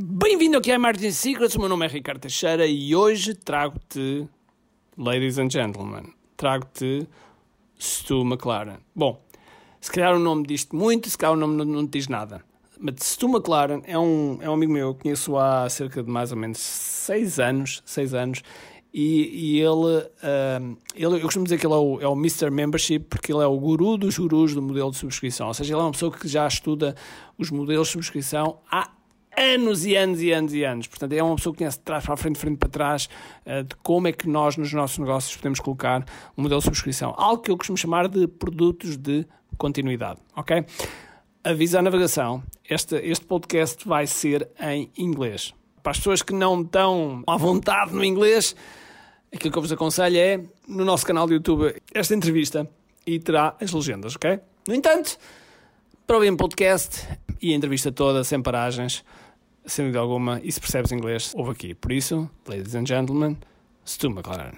Bem-vindo aqui a Martin Secrets, o meu nome é Ricardo Teixeira e hoje trago-te, ladies and gentlemen, trago-te Stu McLaren. Bom, se calhar o nome diz muito, se calhar o nome não, não te diz nada. Mas Stu McLaren é um, é um amigo meu, eu conheço há cerca de mais ou menos 6 anos, 6 anos, e, e ele, uh, ele, eu costumo dizer que ele é o, é o Mr. Membership porque ele é o guru dos gurus do modelo de subscrição. Ou seja, ele é uma pessoa que já estuda os modelos de subscrição há anos e anos e anos e anos. Portanto, é uma pessoa que conhece de trás para a frente, frente para trás, uh, de como é que nós, nos nossos negócios, podemos colocar um modelo de subscrição. Algo que eu costumo chamar de produtos de continuidade, ok? Avisa a navegação, este, este podcast vai ser em inglês. Para as pessoas que não estão à vontade no inglês, aquilo que eu vos aconselho é, no nosso canal do YouTube, esta entrevista e terá as legendas, ok? No entanto, para ouvir um podcast e a entrevista toda, sem paragens, sem dúvida alguma, e se percebes inglês, ouve aqui. Por isso, ladies and gentlemen, Stu McLaren.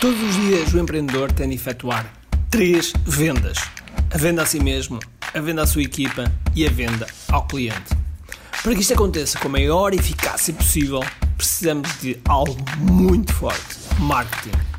Todos os dias o empreendedor tem de efetuar três vendas: a venda a si mesmo, a venda à sua equipa e a venda ao cliente. Para que isto aconteça com a maior eficácia possível, precisamos de algo muito forte: marketing.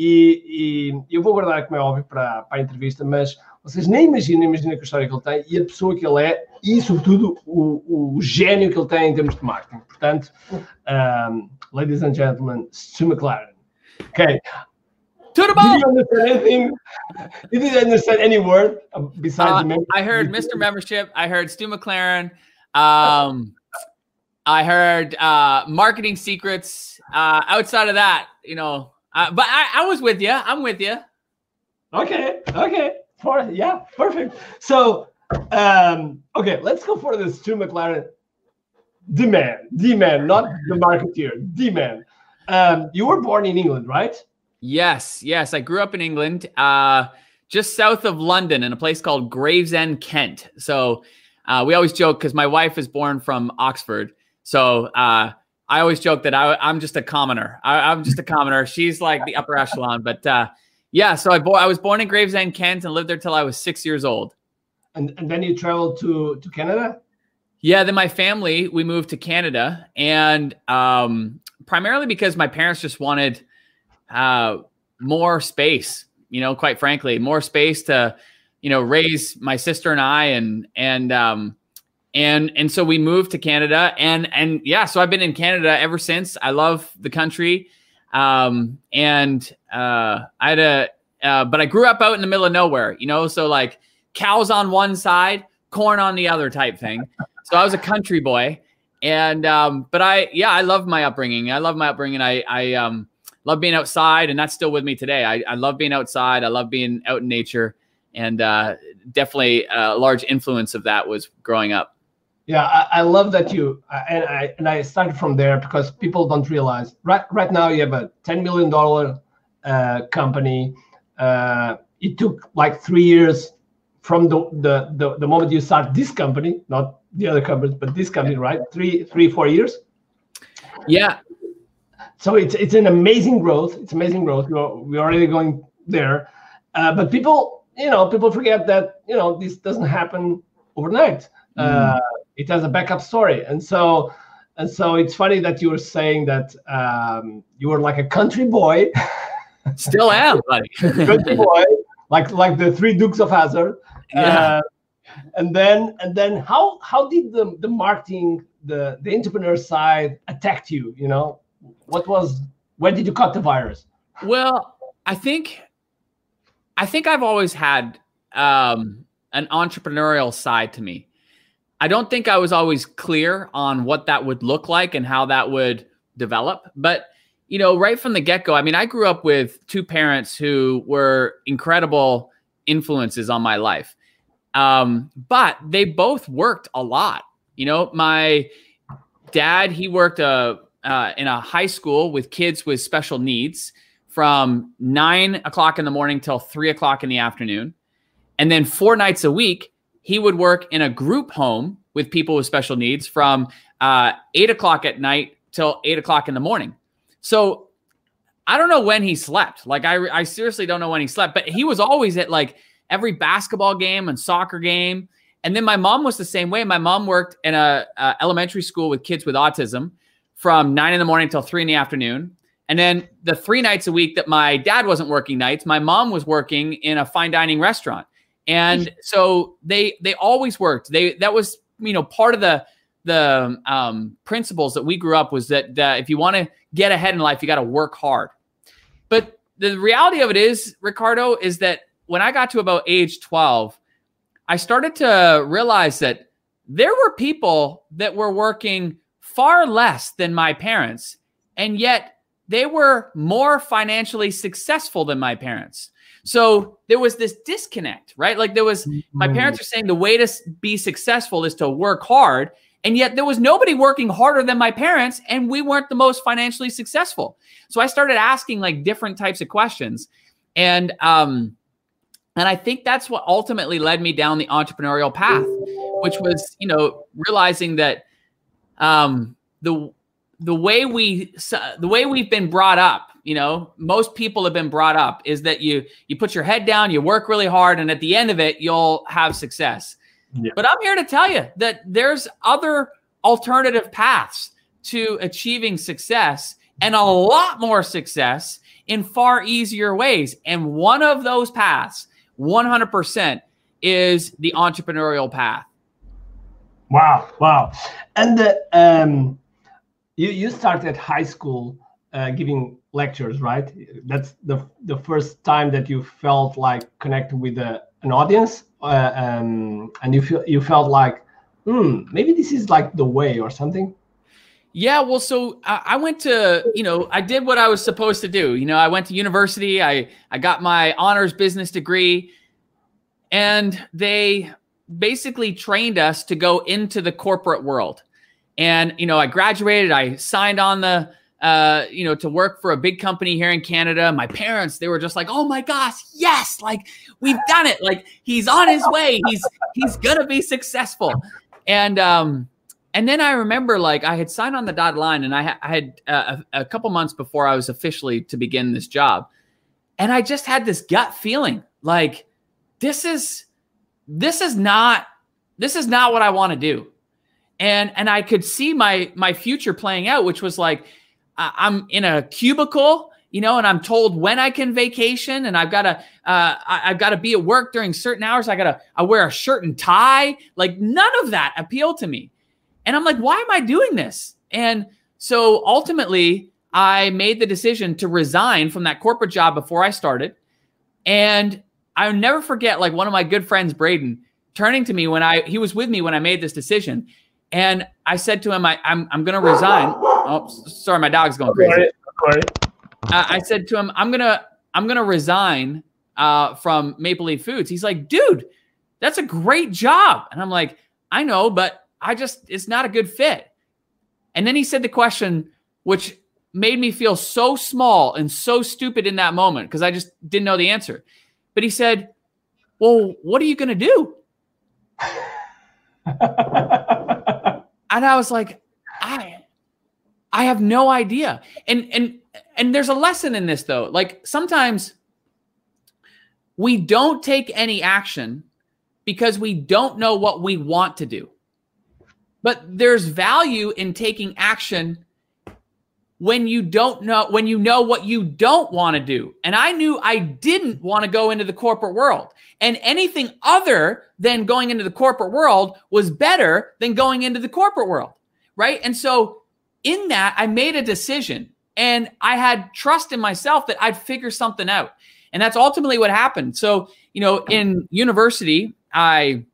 e, e, eu vou guardar, como é óbvio, para, para a entrevista, mas vocês nem imaginam, imaginam a história que ele tem e a pessoa que ele é e, sobretudo, o, o gênio que ele tem em termos de marketing. Portanto, um, ladies and gentlemen, Stu McLaren. To the ball. Did you understand anything? Did you understand any word besides? Uh, I heard Mr. Membership. I heard Stu McLaren. Um, I heard uh, marketing secrets. Uh, outside of that, you know, uh, but I, I was with you. I'm with you. Okay. Okay. For yeah, perfect. So, um, okay, let's go for this Stu McLaren. Demand, demand, not the marketeer. Demand. Um, you were born in England, right? Yes, yes. I grew up in England, uh, just south of London, in a place called Gravesend, Kent. So uh, we always joke because my wife is born from Oxford. So uh, I always joke that I, am just a commoner. I, am just a commoner. She's like the upper echelon. But uh, yeah, so I, bo- I was born in Gravesend, Kent, and lived there till I was six years old. And, and then you traveled to to Canada. Yeah, then my family we moved to Canada, and um, primarily because my parents just wanted uh, more space. You know, quite frankly, more space to you know raise my sister and I, and and um, and and so we moved to Canada, and and yeah, so I've been in Canada ever since. I love the country, um, and uh, I had a uh, but I grew up out in the middle of nowhere. You know, so like cows on one side, corn on the other type thing. So I was a country boy and um, but I yeah I love my upbringing. I love my upbringing. I I um, love being outside, and that's still with me today. I, I love being outside. I love being out in nature, and uh, definitely a large influence of that was growing up. Yeah, I, I love that you and I and I started from there because people don't realize right right now you have a ten million dollar uh, company. Uh, it took like three years from the, the the the moment you start this company, not the other companies, but this company, right? Three, three, four years. Yeah. So it's it's an amazing growth. It's amazing growth. We're, we're already going there, uh, but people, you know, people forget that you know this doesn't happen overnight. Mm. It has a backup story, and so and so it's funny that you were saying that um, you were like a country boy. Still am, buddy. country boy, like like the three Dukes of Hazzard. Yeah. Uh, and then and then how how did the the marketing the the entrepreneur side attack you you know what was where did you cut the virus well i think i think i've always had um an entrepreneurial side to me i don't think i was always clear on what that would look like and how that would develop but you know right from the get-go i mean i grew up with two parents who were incredible influences on my life um, but they both worked a lot. You know, my dad, he worked uh, uh, in a high school with kids with special needs from nine o'clock in the morning till three o'clock in the afternoon. And then four nights a week, he would work in a group home with people with special needs from uh, eight o'clock at night till eight o'clock in the morning. So I don't know when he slept. Like I, I seriously don't know when he slept, but he was always at like every basketball game and soccer game. And then my mom was the same way. My mom worked in a, a elementary school with kids with autism from nine in the morning till three in the afternoon. And then the three nights a week that my dad wasn't working nights, my mom was working in a fine dining restaurant. And so they they always worked. They that was you know part of the the um, principles that we grew up was that, that if you want to get ahead in life, you got to work hard. But the reality of it is, Ricardo, is that when I got to about age 12, I started to realize that there were people that were working far less than my parents, and yet they were more financially successful than my parents. So there was this disconnect, right? Like there was, my parents are saying the way to be successful is to work hard. And yet there was nobody working harder than my parents, and we weren't the most financially successful. So I started asking like different types of questions. And um, and I think that's what ultimately led me down the entrepreneurial path, which was, you know, realizing that um, the the way we the way we've been brought up, you know, most people have been brought up is that you you put your head down, you work really hard, and at the end of it, you'll have success. Yeah. But I'm here to tell you that there's other alternative paths to achieving success and a lot more success in far easier ways. And one of those paths 100% is the entrepreneurial path. Wow, wow. And the, um, you, you started high school uh, giving lectures, right? That's the, the first time that you felt like connected with a, an audience uh, um, and you, feel, you felt like, hmm, maybe this is like the way or something? Yeah, well, so I went to, you know, I did what I was supposed to do. You know, I went to university. I I got my honors business degree, and they basically trained us to go into the corporate world. And you know, I graduated. I signed on the, uh, you know, to work for a big company here in Canada. My parents, they were just like, "Oh my gosh, yes! Like we've done it. Like he's on his way. He's he's gonna be successful." And um, and then I remember like I had signed on the dotted line and I, ha- I had uh, a, a couple months before I was officially to begin this job. And I just had this gut feeling like this is this is not this is not what I want to do. And and I could see my my future playing out which was like I'm in a cubicle you know, and I'm told when I can vacation, and I've got to, uh, I, have got to be at work during certain hours. I got to, I wear a shirt and tie. Like none of that appealed to me. And I'm like, why am I doing this? And so ultimately, I made the decision to resign from that corporate job before I started. And I'll never forget, like one of my good friends, Braden, turning to me when I he was with me when I made this decision. And I said to him, I, I'm, I'm going to resign. Oh, sorry, my dog's going crazy. Uh, I said to him, I'm gonna I'm gonna resign uh, from Maple Leaf Foods. He's like, dude, that's a great job. And I'm like, I know, but I just, it's not a good fit. And then he said the question, which made me feel so small and so stupid in that moment because I just didn't know the answer. But he said, Well, what are you going to do? and I was like, I have no idea. And, and, and there's a lesson in this though. Like sometimes we don't take any action because we don't know what we want to do. But there's value in taking action when you don't know when you know what you don't want to do. And I knew I didn't want to go into the corporate world. And anything other than going into the corporate world was better than going into the corporate world. Right? And so in that I made a decision and I had trust in myself that I'd figure something out. And that's ultimately what happened. So, you know, in university, I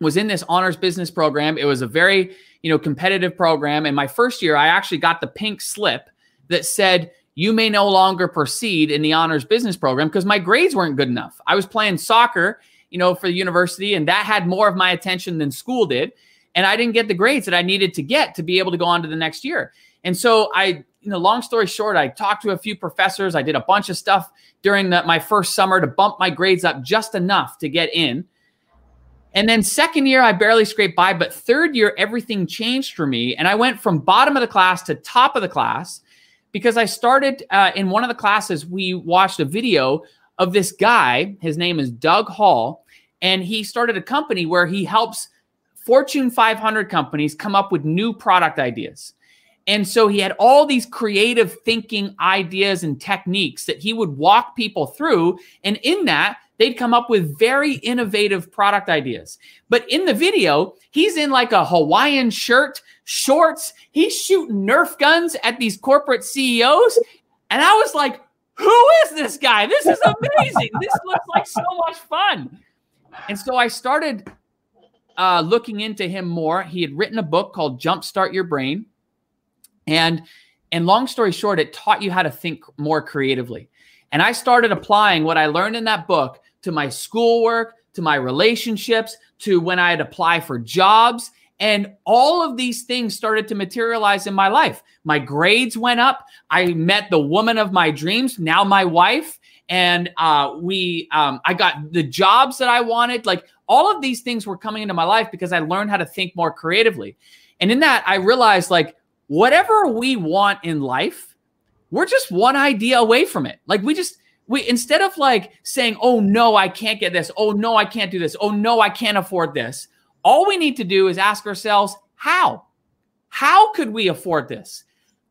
was in this honors business program. It was a very, you know, competitive program. And my first year, I actually got the pink slip that said, you may no longer proceed in the honors business program because my grades weren't good enough. I was playing soccer you know, for the university, and that had more of my attention than school did. And I didn't get the grades that I needed to get to be able to go on to the next year. And so I, you know, long story short, I talked to a few professors. I did a bunch of stuff during the, my first summer to bump my grades up just enough to get in. And then second year, I barely scraped by. But third year, everything changed for me. And I went from bottom of the class to top of the class because I started uh, in one of the classes. We watched a video of this guy. His name is Doug Hall. And he started a company where he helps Fortune 500 companies come up with new product ideas. And so he had all these creative thinking ideas and techniques that he would walk people through. And in that, they'd come up with very innovative product ideas. But in the video, he's in like a Hawaiian shirt, shorts. He's shooting Nerf guns at these corporate CEOs. And I was like, who is this guy? This is amazing. this looks like so much fun. And so I started uh, looking into him more. He had written a book called Jumpstart Your Brain. And and long story short, it taught you how to think more creatively. And I started applying what I learned in that book to my schoolwork, to my relationships, to when I had apply for jobs. And all of these things started to materialize in my life. My grades went up. I met the woman of my dreams, now my wife. And uh, we, um, I got the jobs that I wanted. Like all of these things were coming into my life because I learned how to think more creatively. And in that, I realized like whatever we want in life, we're just one idea away from it. Like we just we instead of like saying, "Oh no, I can't get this. Oh no, I can't do this. Oh no, I can't afford this." All we need to do is ask ourselves, "How? How could we afford this?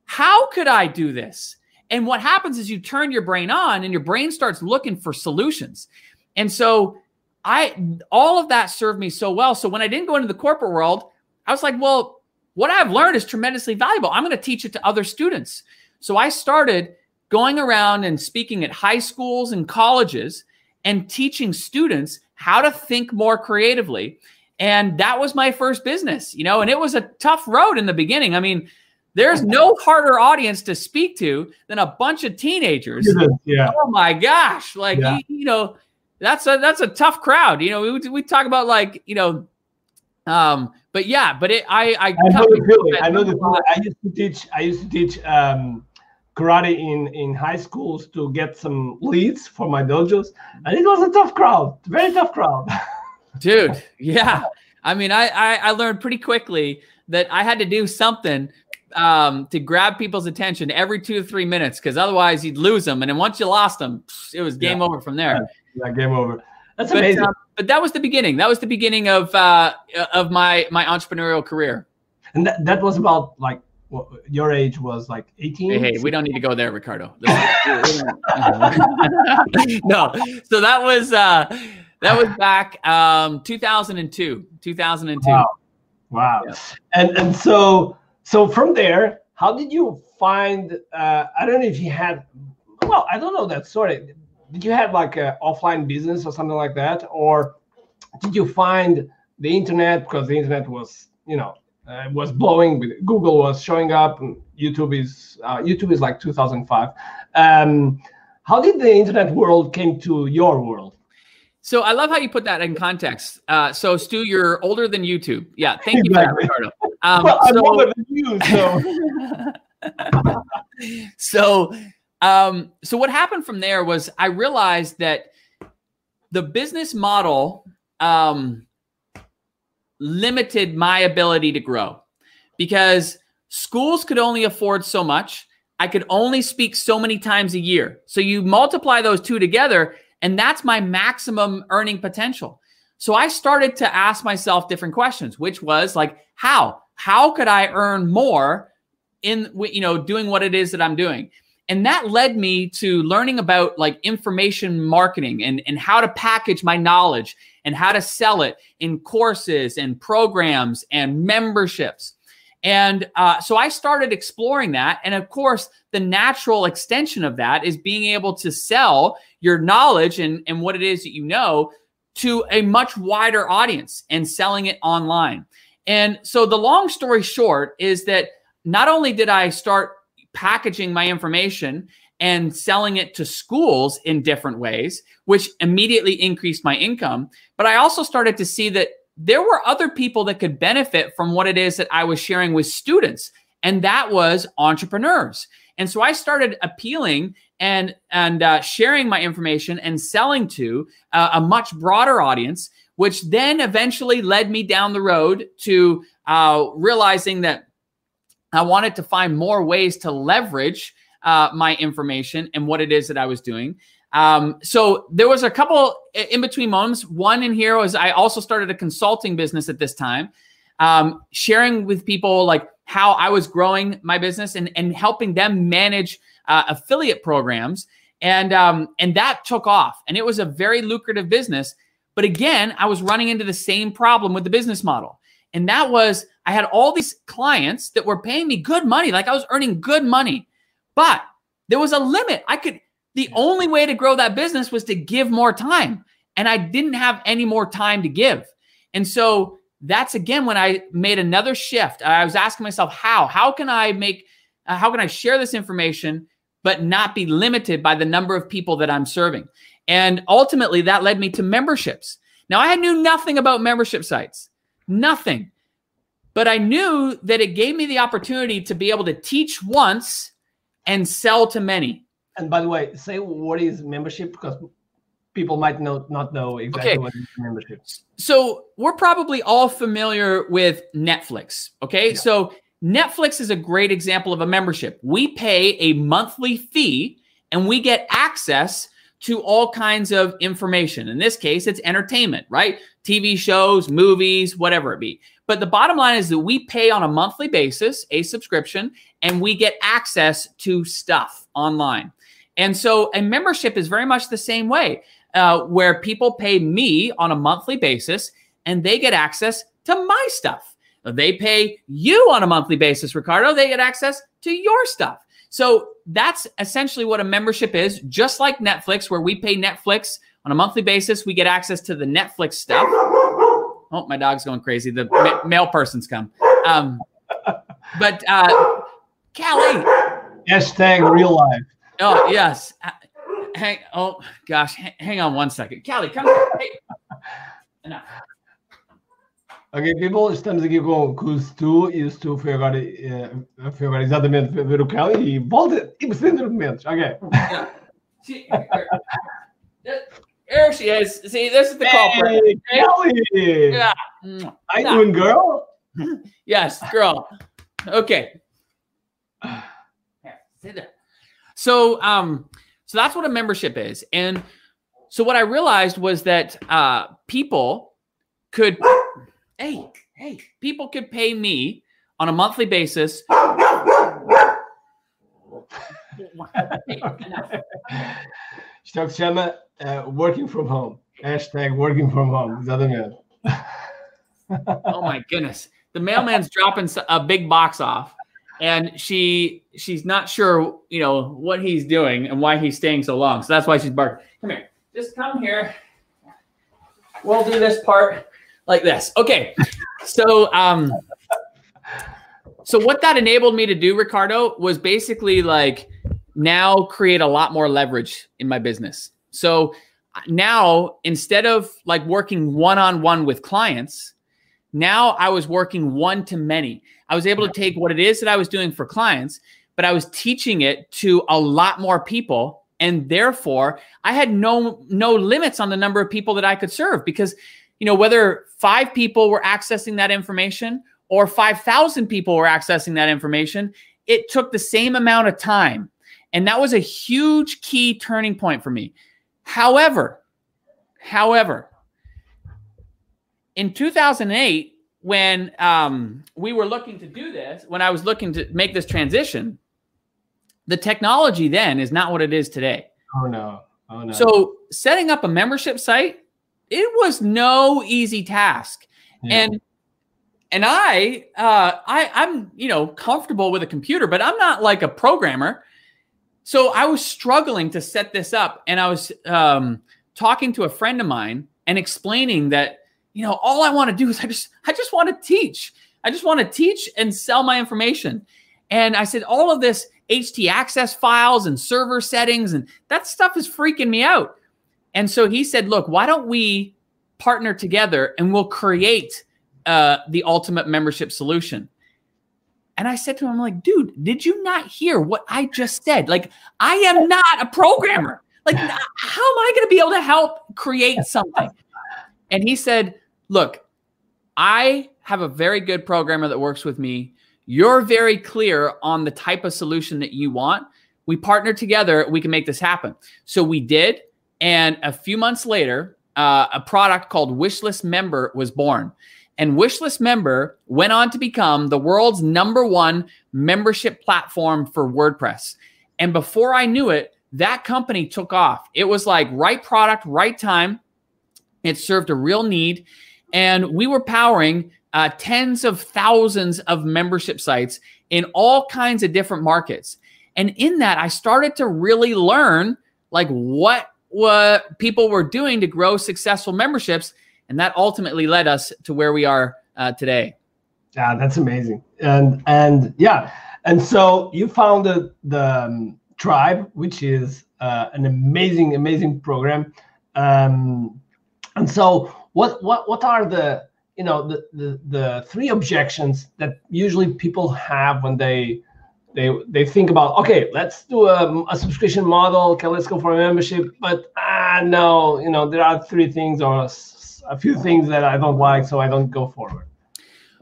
How could I do this?" And what happens is you turn your brain on and your brain starts looking for solutions. And so I all of that served me so well. So when I didn't go into the corporate world, I was like, "Well, what I've learned is tremendously valuable. I'm going to teach it to other students. So I started going around and speaking at high schools and colleges and teaching students how to think more creatively. And that was my first business, you know, and it was a tough road in the beginning. I mean, there's no harder audience to speak to than a bunch of teenagers. Yeah. Oh my gosh. Like, yeah. you, you, know, that's a, that's a tough crowd. You know, we, we talk about like, you know, um, but yeah, but it, I, I, I know the feeling. I know the feeling. I used to teach. I used to teach um, karate in in high schools to get some leads for my dojos, and it was a tough crowd, very tough crowd. Dude, yeah. I mean, I, I I learned pretty quickly that I had to do something um, to grab people's attention every two to three minutes, because otherwise you'd lose them, and then once you lost them, it was game yeah. over from there. Yeah, yeah game over. That's but, amazing. Uh, but that was the beginning. That was the beginning of uh, of my my entrepreneurial career. And that, that was about like what, your age was like 18 hey, hey, we don't need to go there ricardo no so that was uh that was back um 2002 2002 wow, wow. Yeah. and and so so from there how did you find uh i don't know if you had well i don't know that story did you have like an offline business or something like that or did you find the internet because the internet was you know uh, was blowing with google was showing up and youtube is uh, youtube is like 2005 um, how did the internet world came to your world so I love how you put that in context. Uh, so Stu, you're older than YouTube. Yeah, thank you exactly. for that, Ricardo. Um, well, I'm so, older than you, so. so um, so what happened from there was I realized that the business model um, limited my ability to grow because schools could only afford so much. I could only speak so many times a year. So you multiply those two together, and that's my maximum earning potential. So I started to ask myself different questions, which was like, how? How could I earn more in you know doing what it is that I'm doing? and that led me to learning about like information marketing and, and how to package my knowledge and how to sell it in courses and programs and memberships. And uh, so i started exploring that. And of course the natural extension of that is being able to sell your knowledge and, and what it is that you know to a much wider audience and selling it online and so the long story short is that not only did i start packaging my information and selling it to schools in different ways, which immediately increased my income. But I also started to see that there were other people that could benefit from what it is that I was sharing with students, and that was entrepreneurs. And so I started appealing and and uh, sharing my information and selling to uh, a much broader audience, which then eventually led me down the road to uh, realizing that I wanted to find more ways to leverage uh, my information and what it is that I was doing. Um, so there was a couple in between moments. One in here was I also started a consulting business at this time, um, sharing with people like how I was growing my business and, and helping them manage uh, affiliate programs. And, um, and that took off and it was a very lucrative business. But again, I was running into the same problem with the business model. And that was I had all these clients that were paying me good money, like I was earning good money. But there was a limit. I could, the only way to grow that business was to give more time. And I didn't have any more time to give. And so that's again when I made another shift. I was asking myself, how? How can I make, uh, how can I share this information, but not be limited by the number of people that I'm serving? And ultimately, that led me to memberships. Now, I knew nothing about membership sites, nothing. But I knew that it gave me the opportunity to be able to teach once and sell to many. And by the way, say what is membership because people might know, not know exactly okay. what is membership. So we're probably all familiar with Netflix. Okay. Yeah. So Netflix is a great example of a membership. We pay a monthly fee and we get access to all kinds of information. In this case, it's entertainment, right? TV shows, movies, whatever it be. But the bottom line is that we pay on a monthly basis a subscription and we get access to stuff online. And so a membership is very much the same way, uh, where people pay me on a monthly basis and they get access to my stuff. They pay you on a monthly basis, Ricardo. They get access to your stuff. So that's essentially what a membership is, just like Netflix, where we pay Netflix on a monthly basis. We get access to the Netflix stuff. Oh, my dog's going crazy. The ma- male person's come. Um, but uh, Callie. Hashtag real life. Oh, yes. Hang, oh, gosh. hang on one second. Callie, come. Hey. Enough. Ok, people, estamos aqui com, com o Stu e o Stu foi agora, uh, foi agora exatamente ver o Kelly e volta e precisa argumentos. Ok. Yeah. She, there she is. See, this is the culprit. Hey, Kelly. Yeah. How you doing, girl? yes, girl. Okay. So, um, so that's what a membership is, and so what I realized was that uh, people could, hey, hey, people could pay me on a monthly basis. O que uh, working from home. Hashtag working from home. Exatamente. oh my goodness. The mailman's dropping a big box off and she she's not sure, you know, what he's doing and why he's staying so long. So that's why she's barking. Come here. Just come here. We'll do this part like this. Okay. So um so what that enabled me to do, Ricardo, was basically like now create a lot more leverage in my business. So now instead of like working one on one with clients, now I was working one to many. I was able to take what it is that I was doing for clients, but I was teaching it to a lot more people and therefore I had no no limits on the number of people that I could serve because you know whether 5 people were accessing that information or 5,000 people were accessing that information, it took the same amount of time and that was a huge key turning point for me. However, however, in 2008, when um, we were looking to do this, when I was looking to make this transition, the technology then is not what it is today. Oh no. Oh no. So setting up a membership site, it was no easy task. Yeah. And and I uh I I'm you know comfortable with a computer, but I'm not like a programmer. So I was struggling to set this up, and I was um, talking to a friend of mine and explaining that you know all I want to do is I just I just want to teach. I just want to teach and sell my information. And I said all of this htaccess files and server settings, and that stuff is freaking me out. And so he said, look, why don't we partner together and we'll create uh, the ultimate membership solution? And I said to him, I'm like, dude, did you not hear what I just said? Like, I am not a programmer. Like, how am I going to be able to help create something? And he said, look, I have a very good programmer that works with me. You're very clear on the type of solution that you want. We partner together, we can make this happen. So we did. And a few months later, uh, a product called Wishlist Member was born. And Wishlist Member went on to become the world's number one membership platform for WordPress. And before I knew it, that company took off. It was like right product, right time. It served a real need. And we were powering uh, tens of thousands of membership sites in all kinds of different markets. And in that, I started to really learn like what what people were doing to grow successful memberships and that ultimately led us to where we are uh, today. Yeah, that's amazing. And and yeah, and so you founded the um, tribe, which is uh, an amazing, amazing program. Um, and so, what what what are the you know the, the the three objections that usually people have when they they they think about okay let's do a, a subscription model okay let's go for a membership but ah no you know there are three things or a few things that I don't like, so I don't go forward.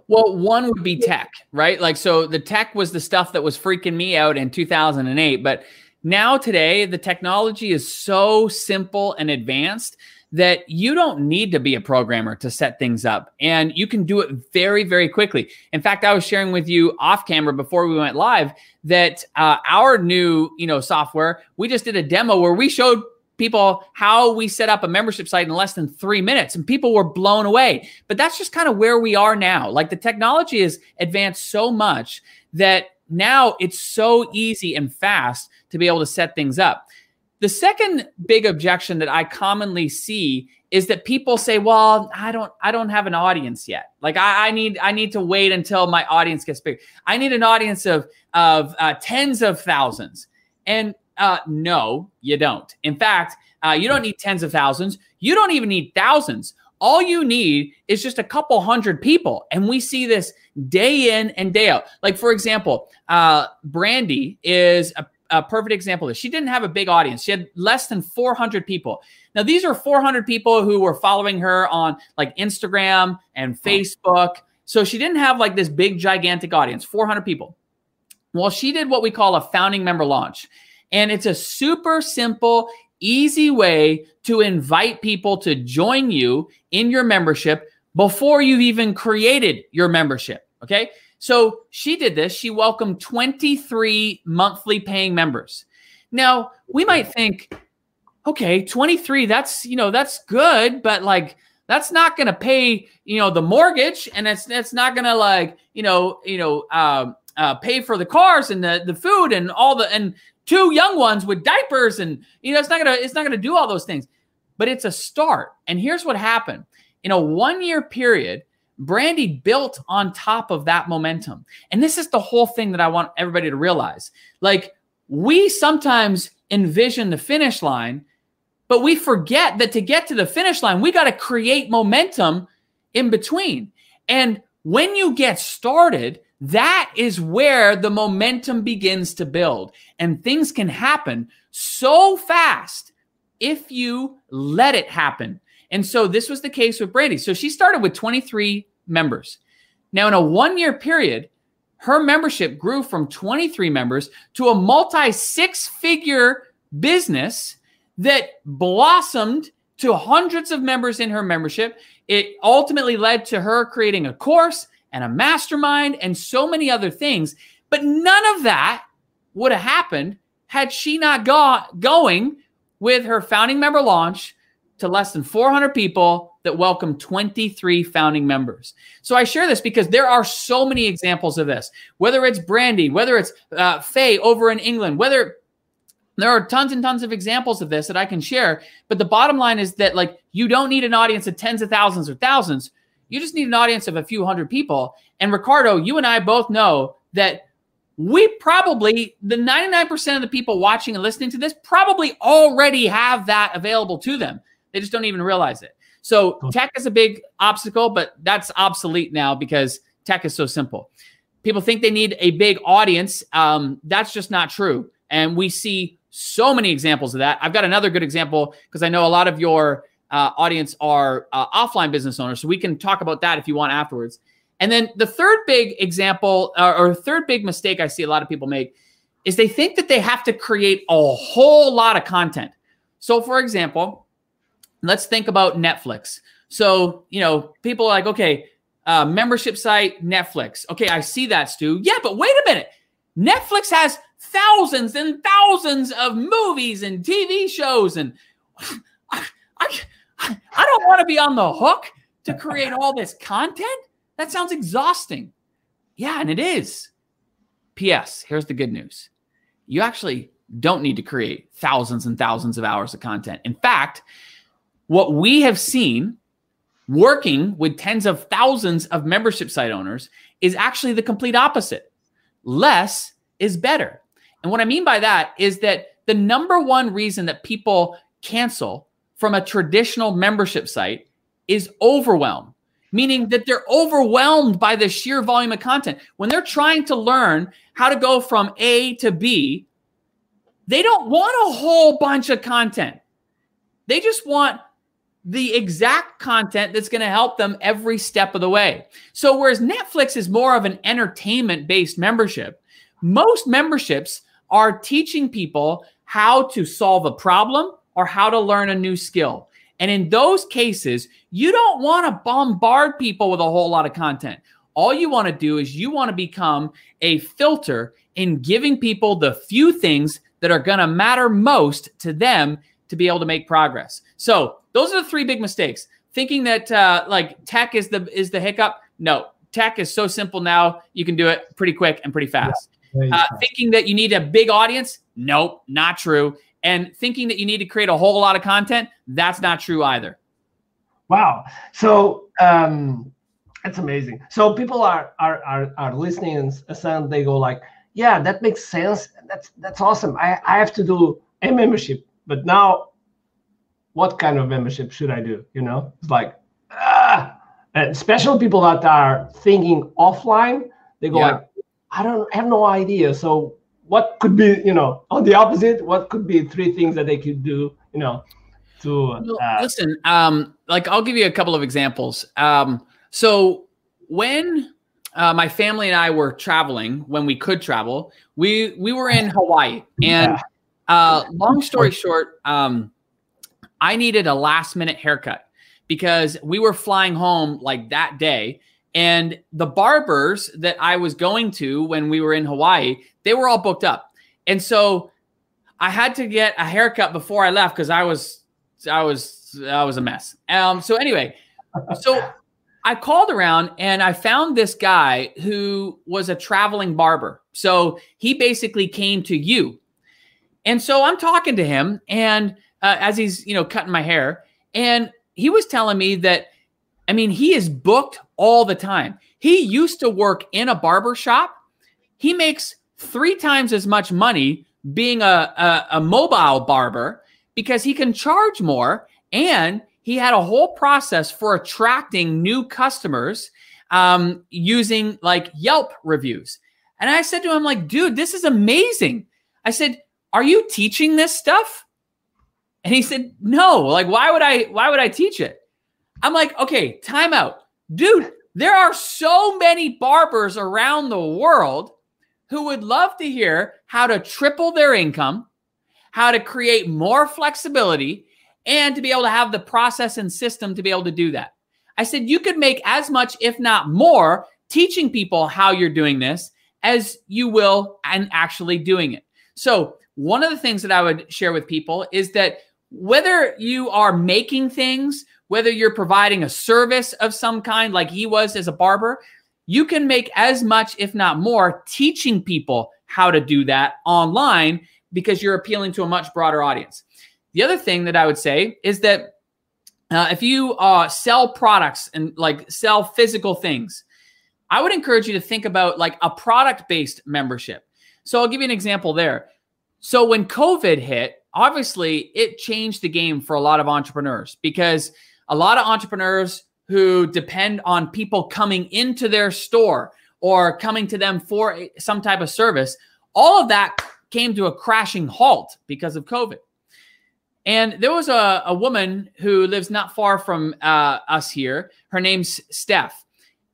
Well, one would be tech, right? Like, so the tech was the stuff that was freaking me out in 2008. But now, today, the technology is so simple and advanced that you don't need to be a programmer to set things up and you can do it very very quickly. In fact i was sharing with you off camera before we went live that uh, our new you know software we just did a demo where we showed people how we set up a membership site in less than three minutes and people were blown away. But that's just kind of where we are now. Like the technology has advanced so much that now it's so easy and fast to be able to set things up the second big objection that i commonly see is that people say well i don't i don't have an audience yet like i, I need i need to wait until my audience gets big i need an audience of of uh, tens of thousands and uh, no, you don't. In fact, uh, you don't need tens of thousands. You don't even need thousands. All you need is just a couple hundred people. And we see this day in and day out. Like, for example, uh, Brandy is a, a perfect example of this. She didn't have a big audience, she had less than 400 people. Now, these are 400 people who were following her on like Instagram and Facebook. So she didn't have like this big, gigantic audience, 400 people. Well, she did what we call a founding member launch. And it's a super simple, easy way to invite people to join you in your membership before you've even created your membership. Okay. So she did this. She welcomed 23 monthly paying members. Now, we might think, okay, 23, that's, you know, that's good, but like, that's not going to pay, you know, the mortgage and it's, it's not going to like, you know, you know, uh, uh, pay for the cars and the, the food and all the, and two young ones with diapers and you know it's not gonna it's not gonna do all those things but it's a start and here's what happened in a one year period brandy built on top of that momentum and this is the whole thing that i want everybody to realize like we sometimes envision the finish line but we forget that to get to the finish line we got to create momentum in between and when you get started that is where the momentum begins to build. And things can happen so fast if you let it happen. And so this was the case with Brandy. So she started with 23 members. Now, in a one year period, her membership grew from 23 members to a multi six figure business that blossomed to hundreds of members in her membership. It ultimately led to her creating a course and a mastermind and so many other things. But none of that would have happened had she not got going with her founding member launch to less than 400 people that welcome 23 founding members. So I share this because there are so many examples of this, whether it's Brandy, whether it's uh, Faye over in England, whether there are tons and tons of examples of this that I can share. But the bottom line is that like you don't need an audience of tens of thousands or thousands. You just need an audience of a few hundred people. And Ricardo, you and I both know that we probably, the 99% of the people watching and listening to this probably already have that available to them. They just don't even realize it. So tech is a big obstacle, but that's obsolete now because tech is so simple. People think they need a big audience. Um, that's just not true. And we see so many examples of that. I've got another good example because I know a lot of your uh, audience are uh, offline business owners. So we can talk about that if you want afterwards. And then the third big example uh, or third big mistake I see a lot of people make is they think that they have to create a whole lot of content. So, for example, let's think about Netflix. So, you know, people are like, okay, uh, membership site, Netflix. Okay, I see that, Stu. Yeah, but wait a minute. Netflix has thousands and thousands of movies and TV shows, and I, I, I don't want to be on the hook to create all this content. That sounds exhausting. Yeah, and it is. P.S. Here's the good news you actually don't need to create thousands and thousands of hours of content. In fact, what we have seen working with tens of thousands of membership site owners is actually the complete opposite. Less is better. And what I mean by that is that the number one reason that people cancel from a traditional membership site is overwhelm, meaning that they're overwhelmed by the sheer volume of content. When they're trying to learn how to go from A to B, they don't want a whole bunch of content. They just want the exact content that's going to help them every step of the way. So, whereas Netflix is more of an entertainment based membership, most memberships are teaching people how to solve a problem or how to learn a new skill. And in those cases, you don't want to bombard people with a whole lot of content. All you want to do is you want to become a filter in giving people the few things that are going to matter most to them to be able to make progress. So, those are the three big mistakes. Thinking that uh, like tech is the is the hiccup. No, tech is so simple now. You can do it pretty quick and pretty fast. Yeah, uh, thinking that you need a big audience. Nope, not true. And thinking that you need to create a whole lot of content. That's not true either. Wow. So um, that's amazing. So people are are are, are listening and, and they go like, yeah, that makes sense. That's that's awesome. I, I have to do a membership, but now what kind of membership should I do? You know, it's like, ah, and especially people that are thinking offline, they go yeah. like, I don't have no idea. So what could be, you know, on the opposite, what could be three things that they could do, you know, to uh, listen, um, like I'll give you a couple of examples. Um, so when uh, my family and I were traveling, when we could travel, we we were in Hawaii, and uh, long story short, um, I needed a last minute haircut because we were flying home like that day. And the barbers that I was going to when we were in Hawaii, they were all booked up. And so I had to get a haircut before I left because I was I was I was a mess. Um so anyway, so I called around and I found this guy who was a traveling barber. So he basically came to you. And so I'm talking to him and uh, as he's you know cutting my hair, and he was telling me that I mean he is booked all the time. He used to work in a barber shop. He makes three times as much money being a, a, a mobile barber because he can charge more and he had a whole process for attracting new customers um, using like Yelp reviews. And I said to him, like, dude, this is amazing. I said, are you teaching this stuff? And he said, "No, like why would I why would I teach it?" I'm like, "Okay, time out. Dude, there are so many barbers around the world who would love to hear how to triple their income, how to create more flexibility, and to be able to have the process and system to be able to do that." I said, "You could make as much if not more teaching people how you're doing this as you will and actually doing it." So, one of the things that I would share with people is that whether you are making things, whether you're providing a service of some kind, like he was as a barber, you can make as much, if not more, teaching people how to do that online because you're appealing to a much broader audience. The other thing that I would say is that uh, if you uh, sell products and like sell physical things, I would encourage you to think about like a product based membership. So I'll give you an example there. So when COVID hit, obviously it changed the game for a lot of entrepreneurs because a lot of entrepreneurs who depend on people coming into their store or coming to them for some type of service, all of that came to a crashing halt because of COVID. And there was a, a woman who lives not far from uh, us here. Her name's Steph.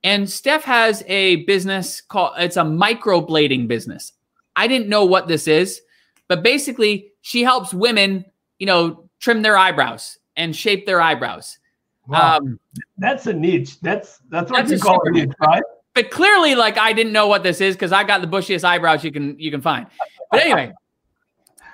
And Steph has a business called, it's a microblading business. I didn't know what this is, but basically she helps women, you know, trim their eyebrows and shape their eyebrows. Wow. Um, that's a niche. That's that's what that's you call a niche, right? But clearly, like I didn't know what this is because I got the bushiest eyebrows you can you can find. But anyway,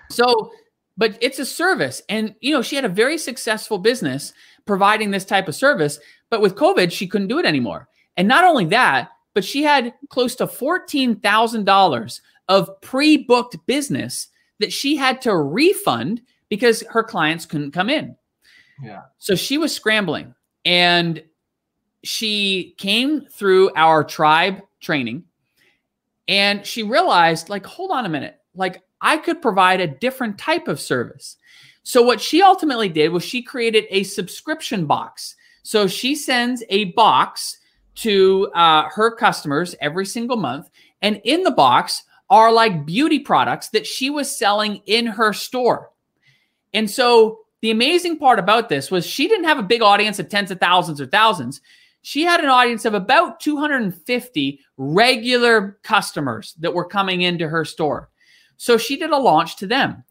so but it's a service. And, you know, she had a very successful business providing this type of service. But with COVID, she couldn't do it anymore. And not only that, but she had close to $14,000 of pre booked business that she had to refund because her clients couldn't come in. Yeah. So she was scrambling and she came through our tribe training and she realized, like, hold on a minute. Like, I could provide a different type of service. So, what she ultimately did was she created a subscription box. So, she sends a box to uh, her customers every single month. And in the box are like beauty products that she was selling in her store. And so, the amazing part about this was she didn't have a big audience of tens of thousands or thousands. She had an audience of about 250 regular customers that were coming into her store. So she did a launch to them.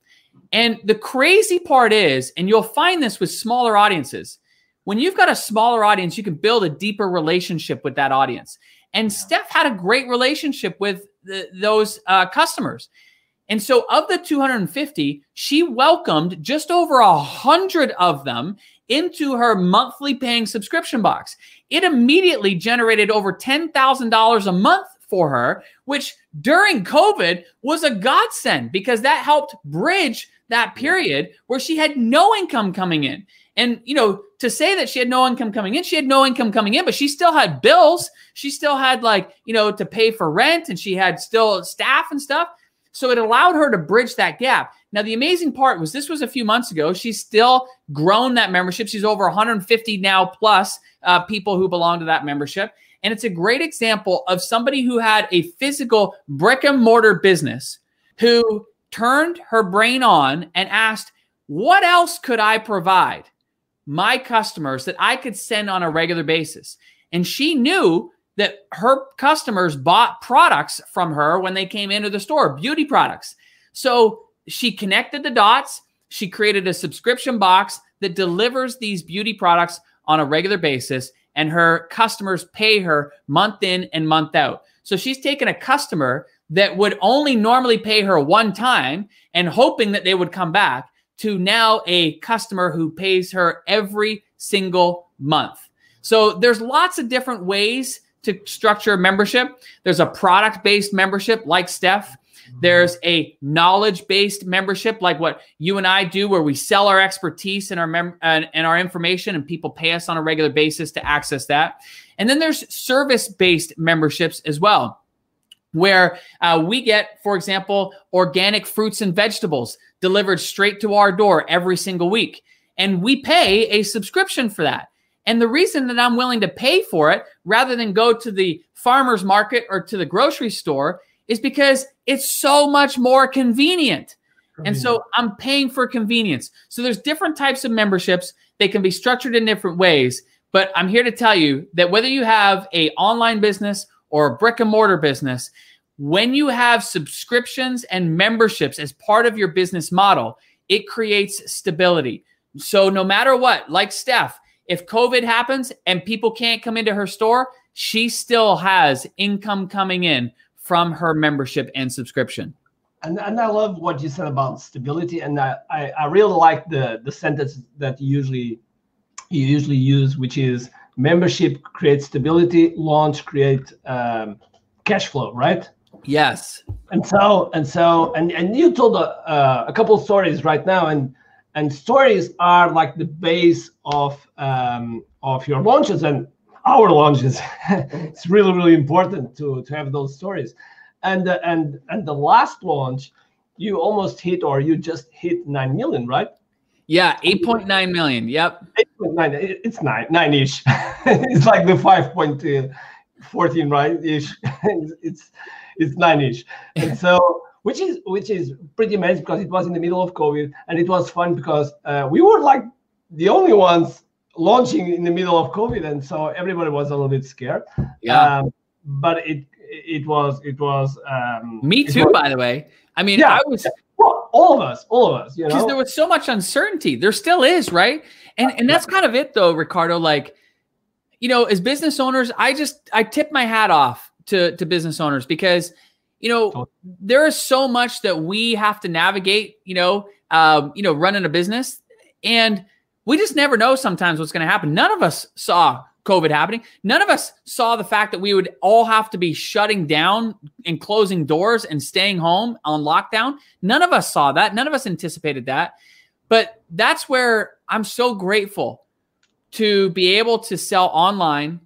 And the crazy part is, and you'll find this with smaller audiences, when you've got a smaller audience, you can build a deeper relationship with that audience. And Steph had a great relationship with the, those uh, customers. And so, of the 250, she welcomed just over a hundred of them into her monthly paying subscription box. It immediately generated over $10,000 a month for her, which during COVID was a godsend because that helped bridge that period where she had no income coming in. And, you know, to say that she had no income coming in, she had no income coming in, but she still had bills. She still had, like, you know, to pay for rent and she had still staff and stuff. So it allowed her to bridge that gap. Now, the amazing part was this was a few months ago. She's still grown that membership. She's over 150 now plus uh, people who belong to that membership. And it's a great example of somebody who had a physical brick and mortar business who turned her brain on and asked, What else could I provide my customers that I could send on a regular basis? And she knew that her customers bought products from her when they came into the store, beauty products. So she connected the dots. She created a subscription box that delivers these beauty products on a regular basis and her customers pay her month in and month out. So she's taken a customer that would only normally pay her one time and hoping that they would come back to now a customer who pays her every single month. So there's lots of different ways to structure membership. There's a product based membership like Steph. Mm-hmm. There's a knowledge based membership like what you and I do, where we sell our expertise and our mem- and, and our information, and people pay us on a regular basis to access that. And then there's service based memberships as well, where uh, we get, for example, organic fruits and vegetables delivered straight to our door every single week. And we pay a subscription for that. And the reason that I'm willing to pay for it rather than go to the farmer's market or to the grocery store is because it's so much more convenient. And so I'm paying for convenience. So there's different types of memberships. They can be structured in different ways, but I'm here to tell you that whether you have a online business or a brick and mortar business, when you have subscriptions and memberships as part of your business model, it creates stability. So no matter what, like Steph, if COVID happens and people can't come into her store, she still has income coming in from her membership and subscription. And, and I love what you said about stability, and I, I, I really like the the sentence that you usually you usually use, which is membership creates stability, launch create um, cash flow, right? Yes. And so and so and and you told a, uh, a couple stories right now, and and stories are like the base of um, of your launches. And our launches. it's really really important to to have those stories, and uh, and and the last launch, you almost hit or you just hit nine million, right? Yeah, eight point nine million. Yep. 8.9, it's nine nine ish. it's like the five point fourteen, right? Ish. it's it's nine ish, and so which is which is pretty amazing because it was in the middle of COVID and it was fun because uh, we were like the only ones launching in the middle of COVID, and so everybody was a little bit scared. Yeah. Um, but it it was it was. Um, Me it too, was- by the way. I mean, Yeah. I was all of us, all of us, you know. because there was so much uncertainty. There still is, right? And and that's kind of it, though, Ricardo. Like, you know, as business owners, I just I tip my hat off to to business owners because you know there is so much that we have to navigate. You know, um, you know, running a business, and we just never know sometimes what's going to happen. None of us saw COVID happening. None of us saw the fact that we would all have to be shutting down and closing doors and staying home on lockdown. None of us saw that. None of us anticipated that. But that's where I'm so grateful to be able to sell online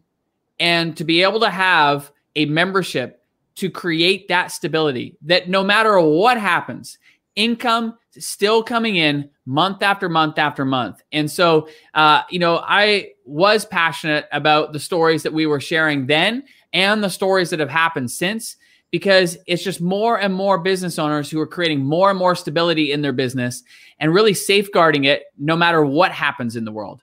and to be able to have a membership to create that stability that no matter what happens, income still coming in month after month after month. And so, uh, you know, I was passionate about the stories that we were sharing then and the stories that have happened since because it's just more and more business owners who are creating more and more stability in their business and really safeguarding it no matter what happens in the world.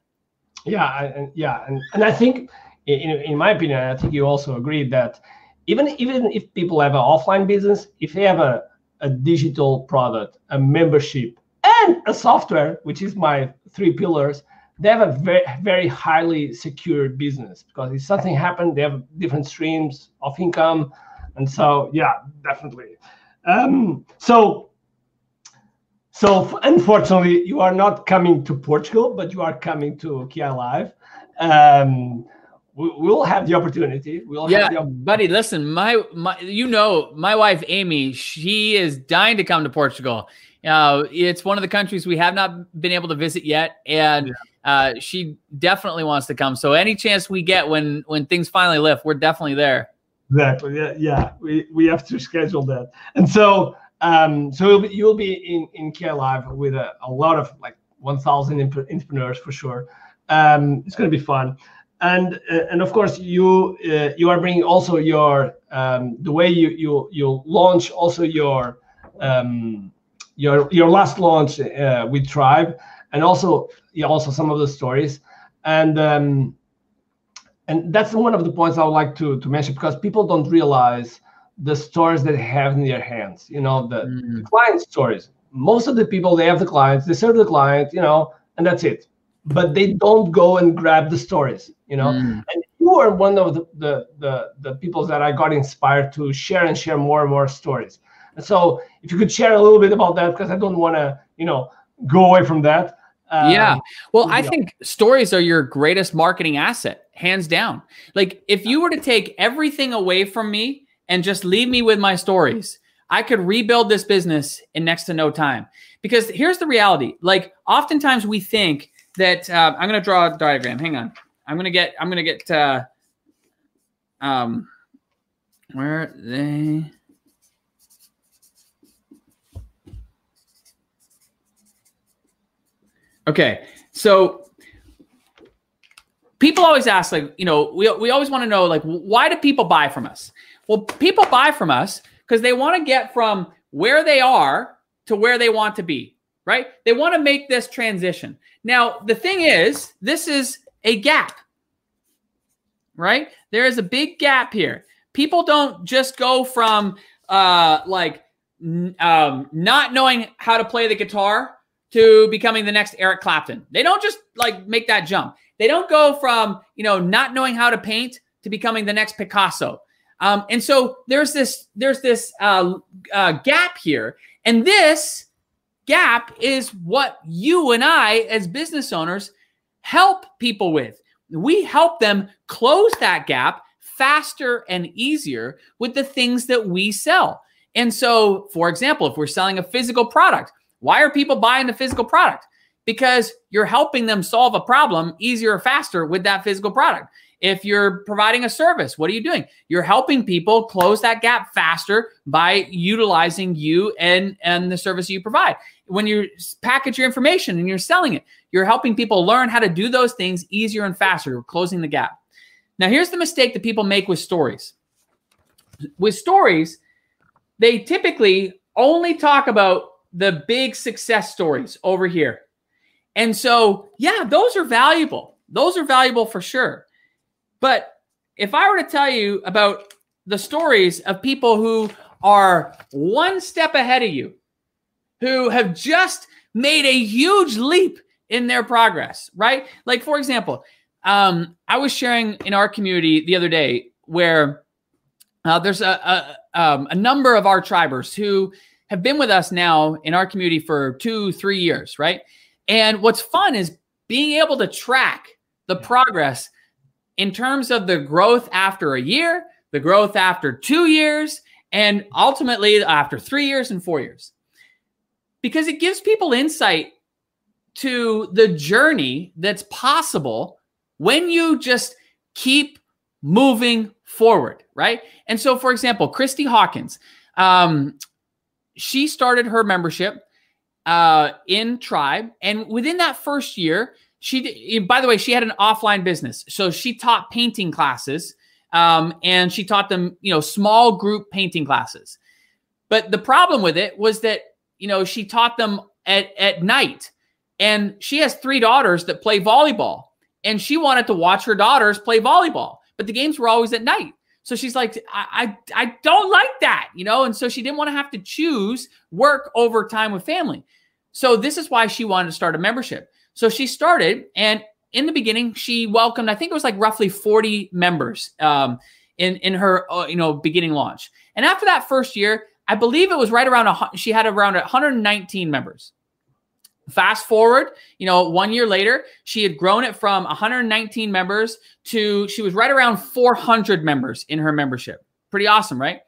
Yeah, yeah, and, and I think, in, in my opinion, I think you also agree that even even if people have an offline business, if they have a, a digital product, a membership, and a software, which is my three pillars, they have a very very highly secured business because if something happened, they have different streams of income, and so yeah, definitely. Um, so so unfortunately, you are not coming to Portugal, but you are coming to KIAI Live. Um, we, we'll have the opportunity. We'll Yeah, have the op- buddy. Listen, my my, you know, my wife Amy, she is dying to come to Portugal. Uh, it's one of the countries we have not been able to visit yet, and uh, she definitely wants to come. So any chance we get when when things finally lift, we're definitely there. exactly. Yeah, yeah. We, we have to schedule that. And so um, so you'll be, you'll be in in KIAI Live with a, a lot of like 1,000 entre- entrepreneurs for sure. Um, it's going to be fun. And uh, and of course you uh, you are bringing also your um, the way you you you launch also your um, your your last launch uh, with Tribe, and also yeah, also some of the stories, and um, and that's one of the points I would like to to mention because people don't realize the stories that they have in their hands. You know the, the client stories. Most of the people they have the clients, they serve the client, you know, and that's it. But they don't go and grab the stories, you know. Mm. And you are one of the, the the the people that I got inspired to share and share more and more stories. And so, if you could share a little bit about that, because I don't want to, you know, go away from that. Um, yeah. Well, I think stories are your greatest marketing asset, hands down. Like if you were to take everything away from me and just leave me with my stories, I could rebuild this business in next to no time. Because here's the reality: like oftentimes we think that uh, I'm going to draw a diagram. Hang on, I'm going to get. I'm going to get. Uh, um, where are they? Okay, so people always ask, like, you know, we, we always want to know, like, why do people buy from us? Well, people buy from us because they want to get from where they are to where they want to be, right? They want to make this transition. Now, the thing is, this is a gap, right? There is a big gap here. People don't just go from uh, like um, not knowing how to play the guitar to becoming the next Eric Clapton. They don't just like make that jump. They don't go from, you know, not knowing how to paint to becoming the next Picasso. Um, and so there's this there's this uh, uh, gap here, and this gap is what you and I, as business owners, help people with. We help them close that gap faster and easier with the things that we sell. And so, for example, if we're selling a physical product, why are people buying the physical product? Because you're helping them solve a problem easier or faster with that physical product. If you're providing a service, what are you doing? You're helping people close that gap faster by utilizing you and and the service you provide. When you package your information and you're selling it, you're helping people learn how to do those things easier and faster, you're closing the gap. Now, here's the mistake that people make with stories. With stories, they typically only talk about the big success stories over here. And so, yeah, those are valuable. Those are valuable for sure. But if I were to tell you about the stories of people who are one step ahead of you, who have just made a huge leap in their progress, right? Like, for example, um, I was sharing in our community the other day where uh, there's a, a, um, a number of our tribers who have been with us now in our community for two, three years, right? And what's fun is being able to track the progress in terms of the growth after a year, the growth after two years, and ultimately after three years and four years. Because it gives people insight to the journey that's possible when you just keep moving forward, right? And so, for example, Christy Hawkins, um, she started her membership uh, in Tribe, and within that first year, she. By the way, she had an offline business, so she taught painting classes, um, and she taught them, you know, small group painting classes. But the problem with it was that you know she taught them at at night, and she has three daughters that play volleyball, and she wanted to watch her daughters play volleyball, but the games were always at night. So she's like, I, I, I don't like that, you know? And so she didn't want to have to choose work over time with family. So this is why she wanted to start a membership. So she started, and in the beginning, she welcomed, I think it was like roughly 40 members um, in, in her, uh, you know, beginning launch. And after that first year, I believe it was right around, a, she had around 119 members. Fast forward, you know, one year later, she had grown it from 119 members to she was right around 400 members in her membership. Pretty awesome, right?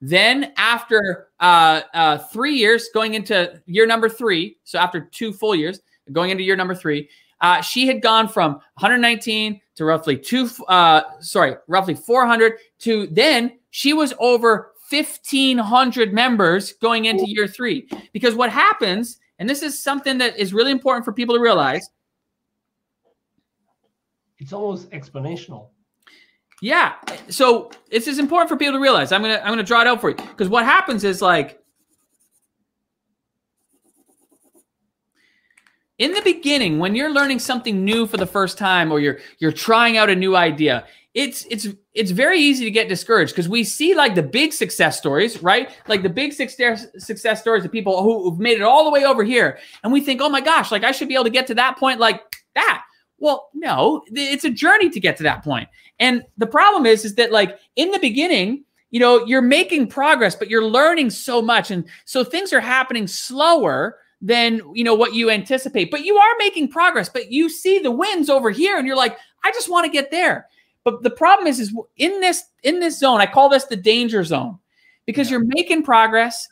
Then, after uh, uh, three years, going into year number three, so after two full years, going into year number three, uh, she had gone from 119 to roughly two, uh, sorry, roughly 400 to then she was over 1,500 members going into year three. Because what happens and this is something that is really important for people to realize. It's almost exponential. Yeah. So this is important for people to realize. I'm gonna I'm gonna draw it out for you. Because what happens is like in the beginning, when you're learning something new for the first time or you're you're trying out a new idea, it's it's it's very easy to get discouraged because we see like the big success stories, right? Like the big success success stories of people who've made it all the way over here, and we think, oh my gosh, like I should be able to get to that point like that. Well, no, it's a journey to get to that point. And the problem is, is that like in the beginning, you know, you're making progress, but you're learning so much, and so things are happening slower than you know what you anticipate. But you are making progress, but you see the wins over here, and you're like, I just want to get there. But the problem is, is in this in this zone, I call this the danger zone because yeah. you're making progress,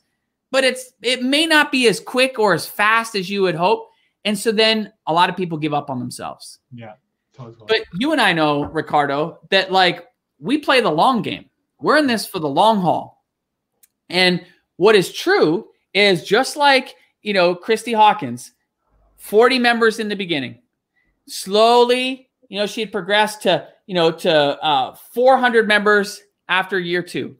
but it's it may not be as quick or as fast as you would hope, and so then a lot of people give up on themselves. Yeah, totally. But you and I know, Ricardo, that like we play the long game. We're in this for the long haul, and what is true is just like you know Christy Hawkins, forty members in the beginning, slowly, you know, she had progressed to you know, to uh, 400 members after year two.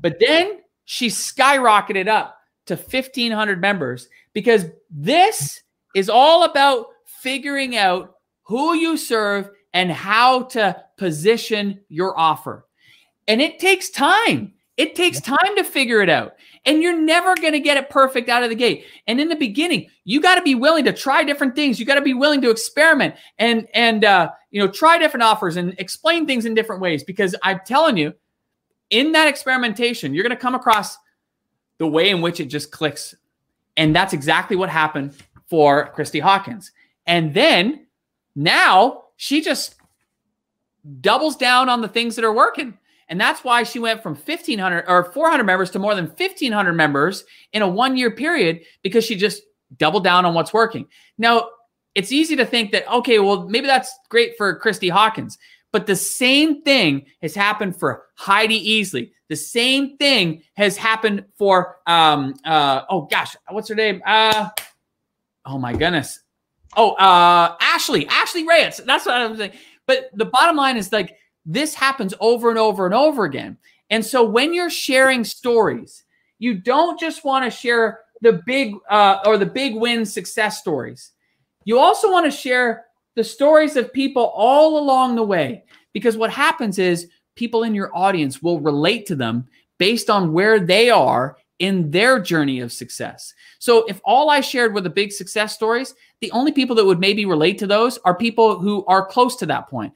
But then she skyrocketed up to 1,500 members because this is all about figuring out who you serve and how to position your offer. And it takes time. It takes time to figure it out and you're never going to get it perfect out of the gate. And in the beginning, you got to be willing to try different things. You got to be willing to experiment and and uh, you know try different offers and explain things in different ways. Because I'm telling you, in that experimentation, you're going to come across the way in which it just clicks, and that's exactly what happened for Christy Hawkins. And then now she just doubles down on the things that are working. And that's why she went from 1500 or 400 members to more than 1500 members in a one year period because she just doubled down on what's working. Now, it's easy to think that, okay, well, maybe that's great for Christy Hawkins. But the same thing has happened for Heidi Easley. The same thing has happened for um uh oh gosh, what's her name? Uh oh my goodness. Oh, uh Ashley, Ashley Reyes. That's what I'm saying. But the bottom line is like this happens over and over and over again. And so when you're sharing stories, you don't just want to share the big uh, or the big win success stories. You also want to share the stories of people all along the way because what happens is people in your audience will relate to them based on where they are in their journey of success. So if all I shared were the big success stories, the only people that would maybe relate to those are people who are close to that point.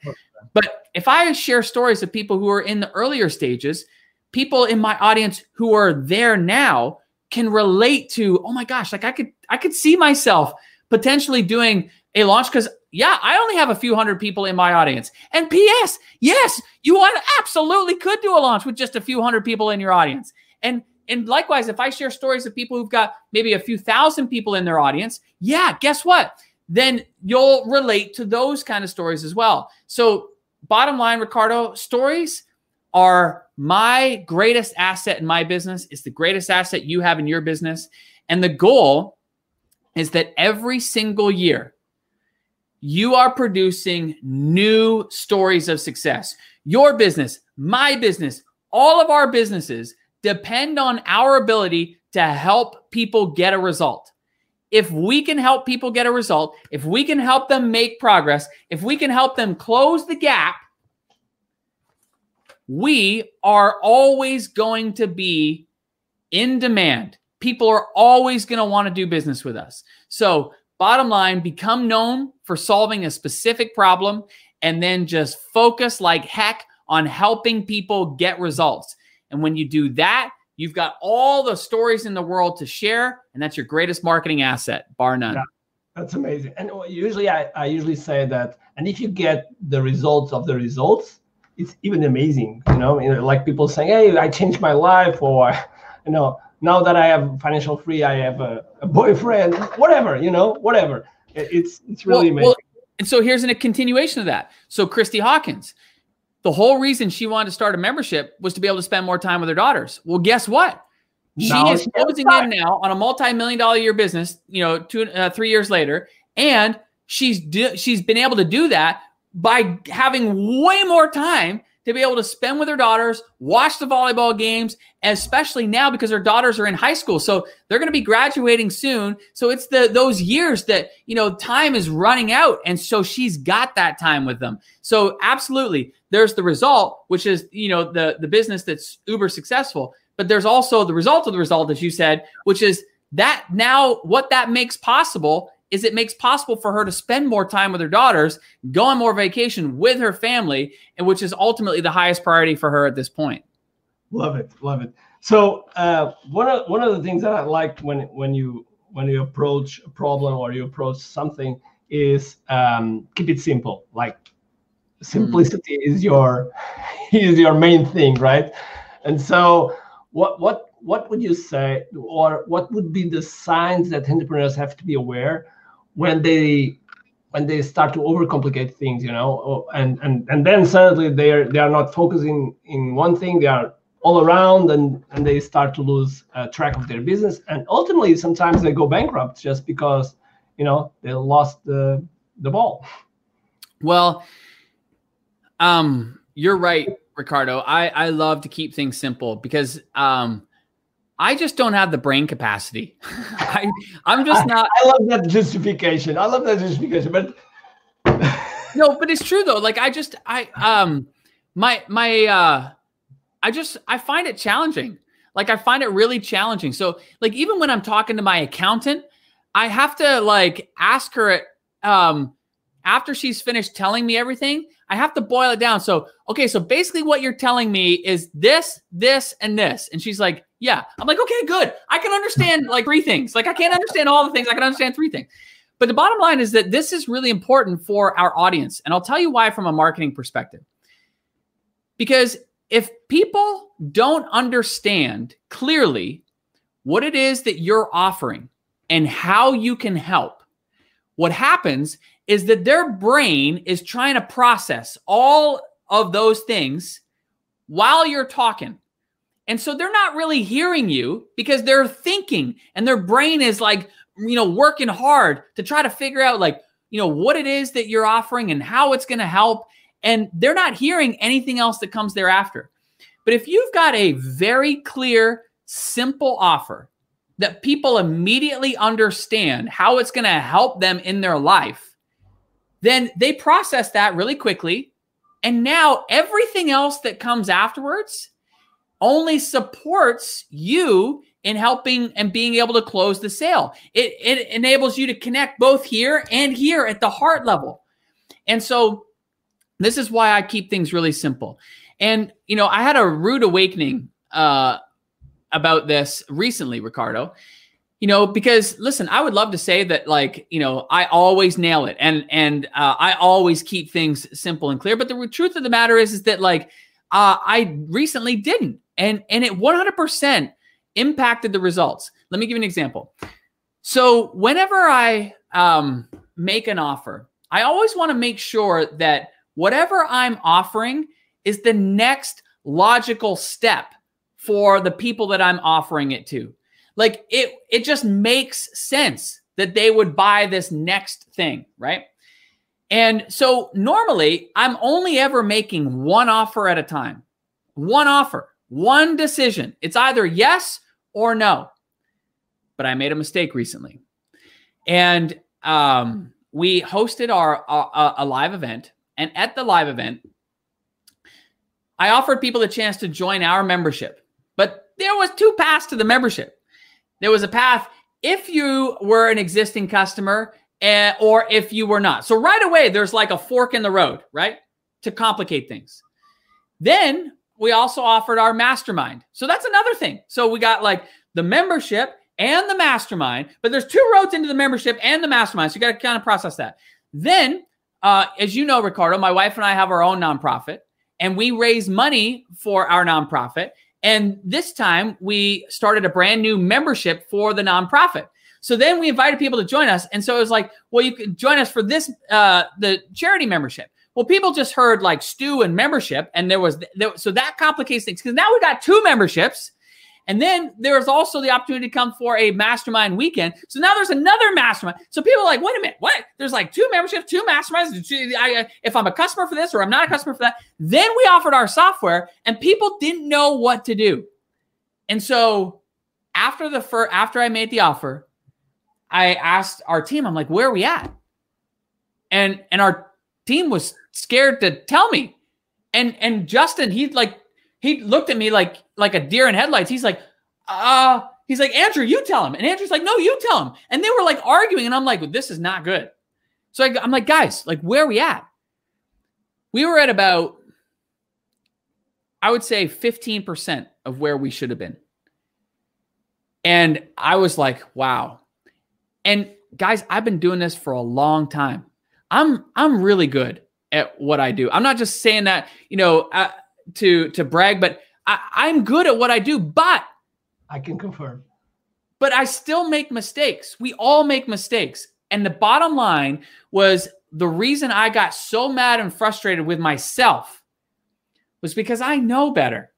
But if I share stories of people who are in the earlier stages, people in my audience who are there now can relate to, oh my gosh, like I could I could see myself potentially doing a launch because yeah, I only have a few hundred people in my audience. And PS, yes, you absolutely could do a launch with just a few hundred people in your audience. And and likewise, if I share stories of people who've got maybe a few thousand people in their audience, yeah, guess what? Then you'll relate to those kind of stories as well. So, bottom line, Ricardo, stories are my greatest asset in my business. It's the greatest asset you have in your business. And the goal is that every single year, you are producing new stories of success. Your business, my business, all of our businesses depend on our ability to help people get a result. If we can help people get a result, if we can help them make progress, if we can help them close the gap, we are always going to be in demand. People are always going to want to do business with us. So, bottom line, become known for solving a specific problem and then just focus like heck on helping people get results. And when you do that, you've got all the stories in the world to share, and that's your greatest marketing asset, bar none. Yeah, that's amazing. And usually, I, I usually say that, and if you get the results of the results, it's even amazing. You know, you know, like people saying, "Hey, I changed my life," or you know, now that I have financial free, I have a, a boyfriend, whatever. You know, whatever. It's it's really well, amazing. Well, and so here's a continuation of that. So Christy Hawkins, the whole reason she wanted to start a membership was to be able to spend more time with her daughters. Well, guess what? She no, is closing in now on a multi-million dollar year business. You know, two uh, three years later, and she's do, she's been able to do that by having way more time to be able to spend with her daughters, watch the volleyball games, especially now because her daughters are in high school. So they're going to be graduating soon. So it's the those years that, you know, time is running out and so she's got that time with them. So absolutely, there's the result, which is, you know, the the business that's uber successful, but there's also the result of the result as you said, which is that now what that makes possible is it makes possible for her to spend more time with her daughters, go on more vacation with her family, and which is ultimately the highest priority for her at this point. Love it, love it. So uh, one of one of the things that I liked when when you when you approach a problem or you approach something is um, keep it simple. Like simplicity mm. is your is your main thing, right? And so what what what would you say, or what would be the signs that entrepreneurs have to be aware when they when they start to overcomplicate things you know and and and then suddenly they are they are not focusing in one thing they are all around and and they start to lose uh, track of their business. And ultimately sometimes they go bankrupt just because you know they lost the the ball. Well um you're right ricardo. I i love to keep things simple because um I just don't have the brain capacity. I, I'm just not. I, I love that justification. I love that justification, but no, but it's true though. Like I just, I, um, my, my, uh, I just, I find it challenging. Like I find it really challenging. So like even when I'm talking to my accountant, I have to like ask her, um, after she's finished telling me everything, I have to boil it down. So, okay, so basically what you're telling me is this, this, and this. And she's like, yeah. I'm like, okay, good. I can understand like three things. Like I can't understand all the things. I can understand three things. But the bottom line is that this is really important for our audience. And I'll tell you why from a marketing perspective. Because if people don't understand clearly what it is that you're offering and how you can help, what happens is that their brain is trying to process all of those things while you're talking. And so they're not really hearing you because they're thinking and their brain is like, you know, working hard to try to figure out like, you know, what it is that you're offering and how it's going to help. And they're not hearing anything else that comes thereafter. But if you've got a very clear, simple offer that people immediately understand how it's going to help them in their life, then they process that really quickly. And now everything else that comes afterwards only supports you in helping and being able to close the sale. It, it enables you to connect both here and here at the heart level. And so this is why I keep things really simple. And, you know, I had a rude awakening uh, about this recently, Ricardo. You know, because listen, I would love to say that, like, you know, I always nail it, and and uh, I always keep things simple and clear. But the truth of the matter is, is that like uh, I recently didn't, and and it 100% impacted the results. Let me give you an example. So whenever I um, make an offer, I always want to make sure that whatever I'm offering is the next logical step for the people that I'm offering it to. Like it it just makes sense that they would buy this next thing, right? And so normally I'm only ever making one offer at a time. One offer, one decision. It's either yes or no. But I made a mistake recently. And um, we hosted our uh, a live event and at the live event I offered people the chance to join our membership. But there was two paths to the membership. There was a path if you were an existing customer uh, or if you were not. So right away, there's like a fork in the road, right? To complicate things. Then we also offered our mastermind. So that's another thing. So we got like the membership and the mastermind, but there's two roads into the membership and the mastermind. So you got to kind of process that. Then, uh, as you know, Ricardo, my wife and I have our own nonprofit and we raise money for our nonprofit. And this time we started a brand new membership for the nonprofit. So then we invited people to join us. And so it was like, well, you could join us for this, uh, the charity membership. Well, people just heard like Stu and membership. And there was, there, so that complicates things because now we got two memberships and then there's also the opportunity to come for a mastermind weekend. So now there's another mastermind. So people are like, wait a minute, what? There's like two memberships, two masterminds. if I'm a customer for this or I'm not a customer for that, then we offered our software and people didn't know what to do. And so after the first, after I made the offer, I asked our team, I'm like, where are we at? And and our team was scared to tell me. And and Justin, he like he looked at me like like a deer in headlights. He's like, uh, he's like, Andrew, you tell him. And Andrew's like, no, you tell him. And they were like arguing, and I'm like, this is not good. So I, I'm like, guys, like, where are we at? We were at about, I would say, 15% of where we should have been. And I was like, wow. And guys, I've been doing this for a long time. I'm I'm really good at what I do. I'm not just saying that, you know, uh, to to brag, but I, I'm good at what I do. But I can confirm. But I still make mistakes. We all make mistakes. And the bottom line was the reason I got so mad and frustrated with myself was because I know better.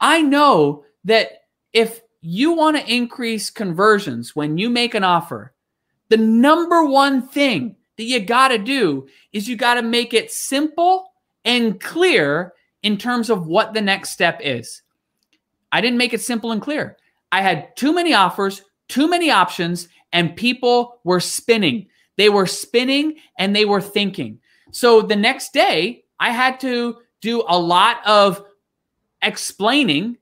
I know that if you want to increase conversions when you make an offer, the number one thing that you got to do is you got to make it simple and clear in terms of what the next step is. I didn't make it simple and clear. I had too many offers, too many options, and people were spinning. They were spinning and they were thinking. So the next day, I had to do a lot of explaining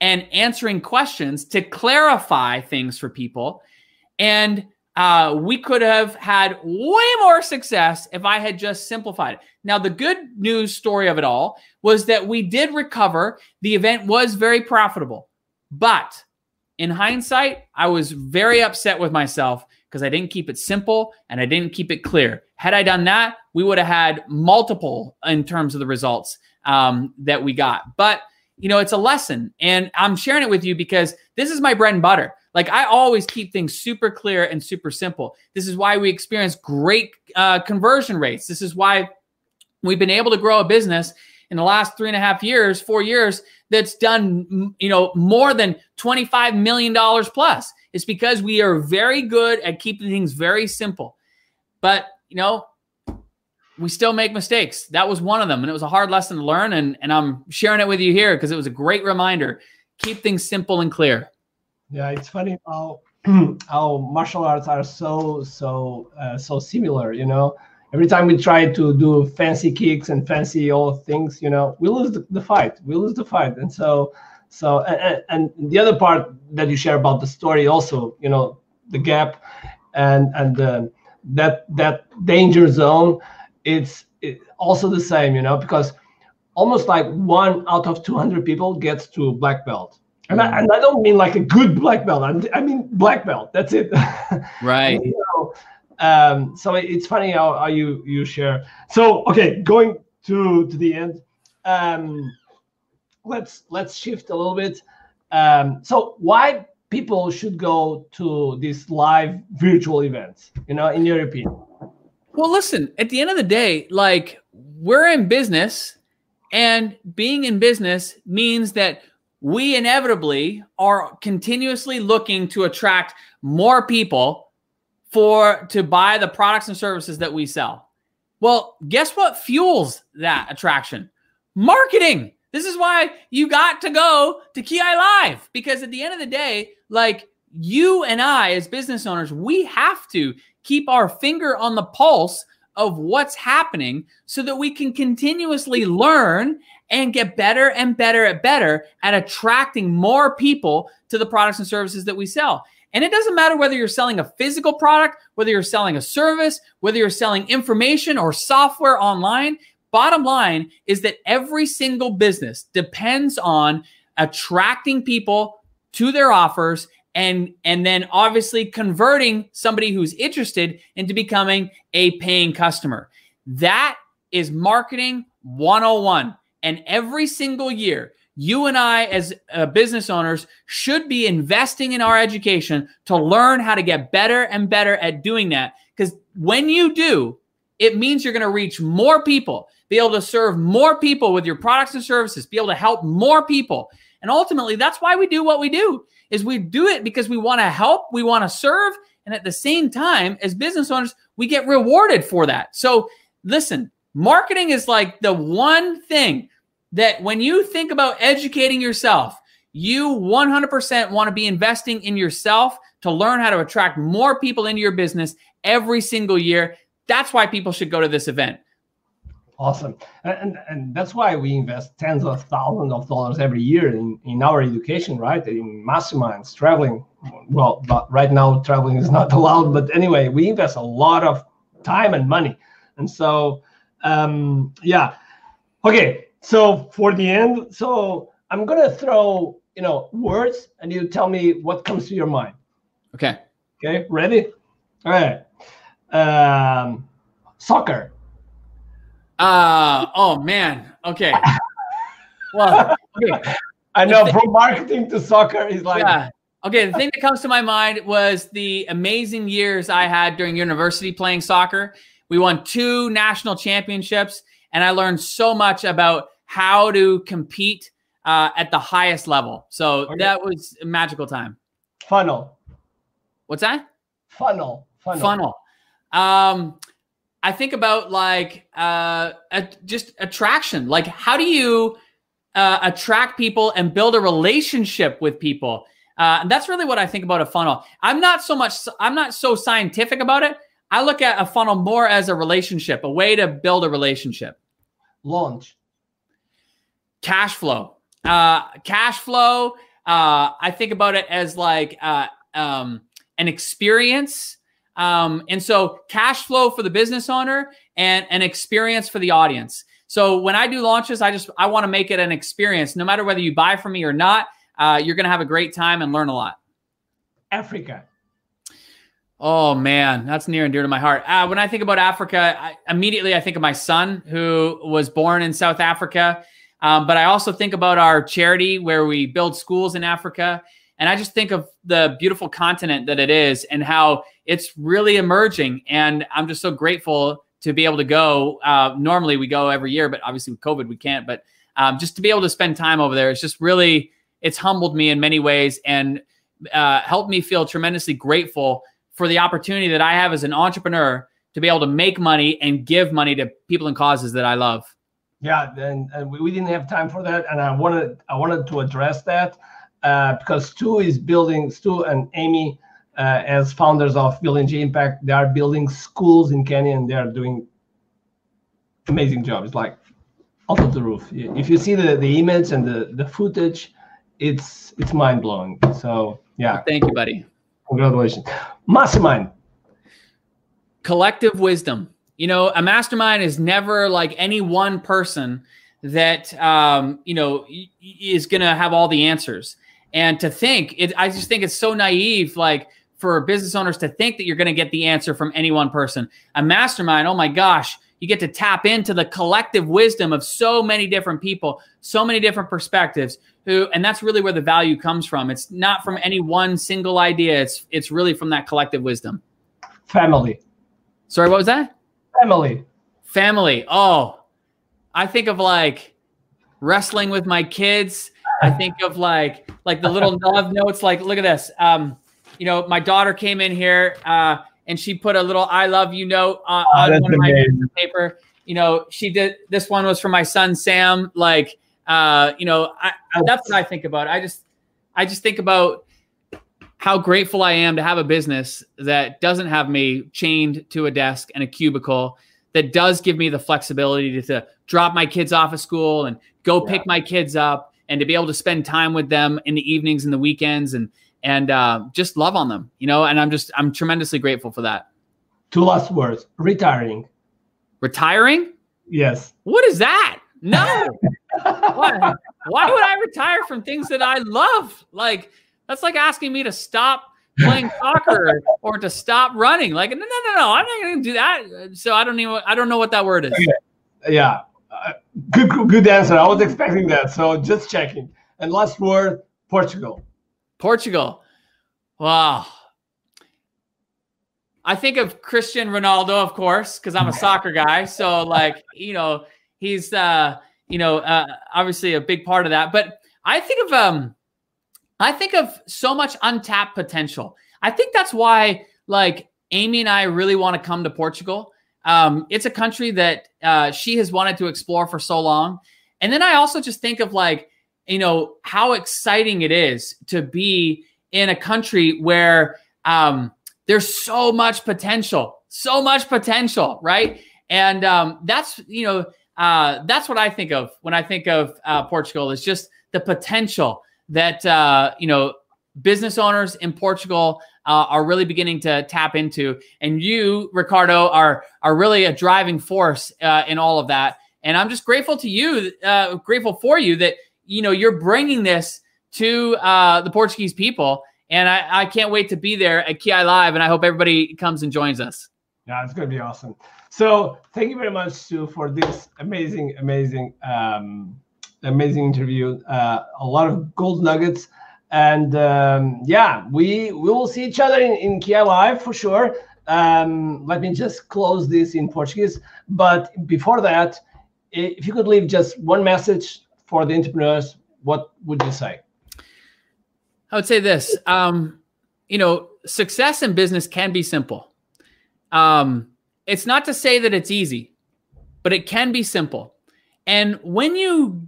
and answering questions to clarify things for people. And uh, we could have had way more success if I had just simplified it. Now, the good news story of it all was that we did recover. The event was very profitable. But in hindsight, I was very upset with myself because I didn't keep it simple and I didn't keep it clear. Had I done that, we would have had multiple in terms of the results um, that we got. But, you know, it's a lesson. And I'm sharing it with you because this is my bread and butter. Like I always keep things super clear and super simple. This is why we experience great uh, conversion rates. This is why we've been able to grow a business in the last three and a half years, four years, that's done, you know, more than $25 million plus. It's because we are very good at keeping things very simple. But, you know, we still make mistakes. That was one of them. And it was a hard lesson to learn. And, and I'm sharing it with you here because it was a great reminder. Keep things simple and clear. Yeah, it's funny how how martial arts are so so uh, so similar. You know, every time we try to do fancy kicks and fancy all things, you know, we lose the, the fight. We lose the fight, and so so and, and the other part that you share about the story also, you know, the gap and and that that danger zone, it's it, also the same, you know, because almost like one out of 200 people gets to black belt and I, and I don't mean like a good black belt. I mean black belt. That's it. Right. so, um, so it's funny how, how you you share. So okay, going to to the end. Um, let's let's shift a little bit. Um, so why people should go to these live virtual events? You know, in your opinion. Well, listen. At the end of the day, like we're in business, and being in business means that we inevitably are continuously looking to attract more people for to buy the products and services that we sell. Well, guess what fuels that attraction? Marketing. This is why you got to go to KIAI Live because at the end of the day, like you and I as business owners, we have to keep our finger on the pulse of what's happening so that we can continuously learn and get better and better at better at attracting more people to the products and services that we sell. And it doesn't matter whether you're selling a physical product, whether you're selling a service, whether you're selling information or software online. Bottom line is that every single business depends on attracting people to their offers and and then obviously converting somebody who's interested into becoming a paying customer. That is marketing 101. And every single year, you and I, as uh, business owners, should be investing in our education to learn how to get better and better at doing that. Because when you do, it means you're going to reach more people, be able to serve more people with your products and services, be able to help more people. And ultimately, that's why we do what we do. Is we do it because we want to help, we want to serve, and at the same time, as business owners, we get rewarded for that. So, listen, Marketing is like the one thing that when you think about educating yourself, you 100% want to be investing in yourself to learn how to attract more people into your business every single year. That's why people should go to this event. Awesome. And, and that's why we invest tens of thousands of dollars every year in, in our education, right? In masterminds, traveling. Well, but right now traveling is not allowed. But anyway, we invest a lot of time and money. And so um, yeah. Okay. So for the end, so I'm gonna throw you know words, and you tell me what comes to your mind. Okay. Okay. Ready? All right. Um, soccer. Uh oh man. Okay. well, okay. I know from marketing to soccer is like yeah. Okay, the thing that comes to my mind was the amazing years I had during university playing soccer. We won two national championships, and I learned so much about how to compete uh, at the highest level. So okay. that was a magical time. Funnel. What's that? Funnel. Funnel. Funnel. Um, I think about like uh, a, just attraction. Like, how do you uh, attract people and build a relationship with people? Uh, and that's really what I think about a funnel. I'm not so much. I'm not so scientific about it. I look at a funnel more as a relationship, a way to build a relationship. Launch. Cash flow. Uh, cash flow. Uh, I think about it as like uh, um, an experience. Um, and so cash flow for the business owner and an experience for the audience. So when I do launches, I just I want to make it an experience. No matter whether you buy from me or not, uh, you're going to have a great time and learn a lot. Africa. Oh man, that's near and dear to my heart. Uh, when I think about Africa, I, immediately I think of my son who was born in South Africa. Um, but I also think about our charity where we build schools in Africa. And I just think of the beautiful continent that it is and how it's really emerging. And I'm just so grateful to be able to go. Uh, normally we go every year, but obviously with COVID we can't. But um, just to be able to spend time over there, it's just really it's humbled me in many ways and uh, helped me feel tremendously grateful for the opportunity that I have as an entrepreneur to be able to make money and give money to people and causes that I love. Yeah, and, and we didn't have time for that, and I wanted I wanted to address that uh, because Stu is building Stu and Amy uh, as founders of Village Impact. They are building schools in Kenya, and they are doing amazing job. It's like off of the roof. If you see the the image and the the footage, it's it's mind blowing. So yeah, thank you, buddy. Congratulations, mastermind. Collective wisdom you know, a mastermind is never like any one person that um, you know is going to have all the answers. And to think, it, I just think it's so naive, like for business owners to think that you're going to get the answer from any one person. A mastermind, oh my gosh, you get to tap into the collective wisdom of so many different people, so many different perspectives. Who, and that's really where the value comes from. It's not from any one single idea. It's it's really from that collective wisdom. Family. Sorry, what was that? Family. Family. Oh, I think of like wrestling with my kids. I think of like like the little love notes. Like, look at this. Um, you know, my daughter came in here uh, and she put a little "I love you" note on, oh, on one of my paper. You know, she did. This one was for my son Sam. Like, uh, you know, I, that's what I think about. I just, I just think about how grateful I am to have a business that doesn't have me chained to a desk and a cubicle, that does give me the flexibility to, to drop my kids off of school and go yeah. pick my kids up and to be able to spend time with them in the evenings and the weekends and and uh, just love on them, you know. And I'm just I'm tremendously grateful for that. Two last words: retiring. Retiring? Yes. What is that? No. why? Why would I retire from things that I love? Like that's like asking me to stop playing soccer or to stop running. Like, no, no, no, no, I'm not going to do that. So I don't even, I don't know what that word is. Okay. Yeah. Uh, good, good answer. I was expecting that. So just checking. And last word, Portugal. Portugal. Wow. I think of Cristiano Ronaldo, of course, because I'm a soccer guy. So like, you know, he's, uh, you know, uh, obviously a big part of that. But I think of, um, I think of so much untapped potential. I think that's why, like, Amy and I really want to come to Portugal. Um, it's a country that uh, she has wanted to explore for so long. And then I also just think of, like, you know, how exciting it is to be in a country where um, there's so much potential, so much potential, right? And um, that's, you know, uh, that's what I think of when I think of uh, Portugal is just the potential that uh, you know business owners in Portugal uh, are really beginning to tap into, and you, Ricardo, are are really a driving force uh, in all of that. And I'm just grateful to you, uh, grateful for you that you know you're bringing this to uh, the Portuguese people, and I, I can't wait to be there at KIAI Live, and I hope everybody comes and joins us. Yeah, it's going to be awesome. So thank you very much, Stu, for this amazing, amazing um, amazing interview. Uh, a lot of gold nuggets. And um, yeah, we, we will see each other in, in KIAI Live for sure. Um, let me just close this in Portuguese. But before that, if you could leave just one message for the entrepreneurs, what would you say? I would say this. Um, you know, success in business can be simple. Um, it's not to say that it's easy, but it can be simple. And when you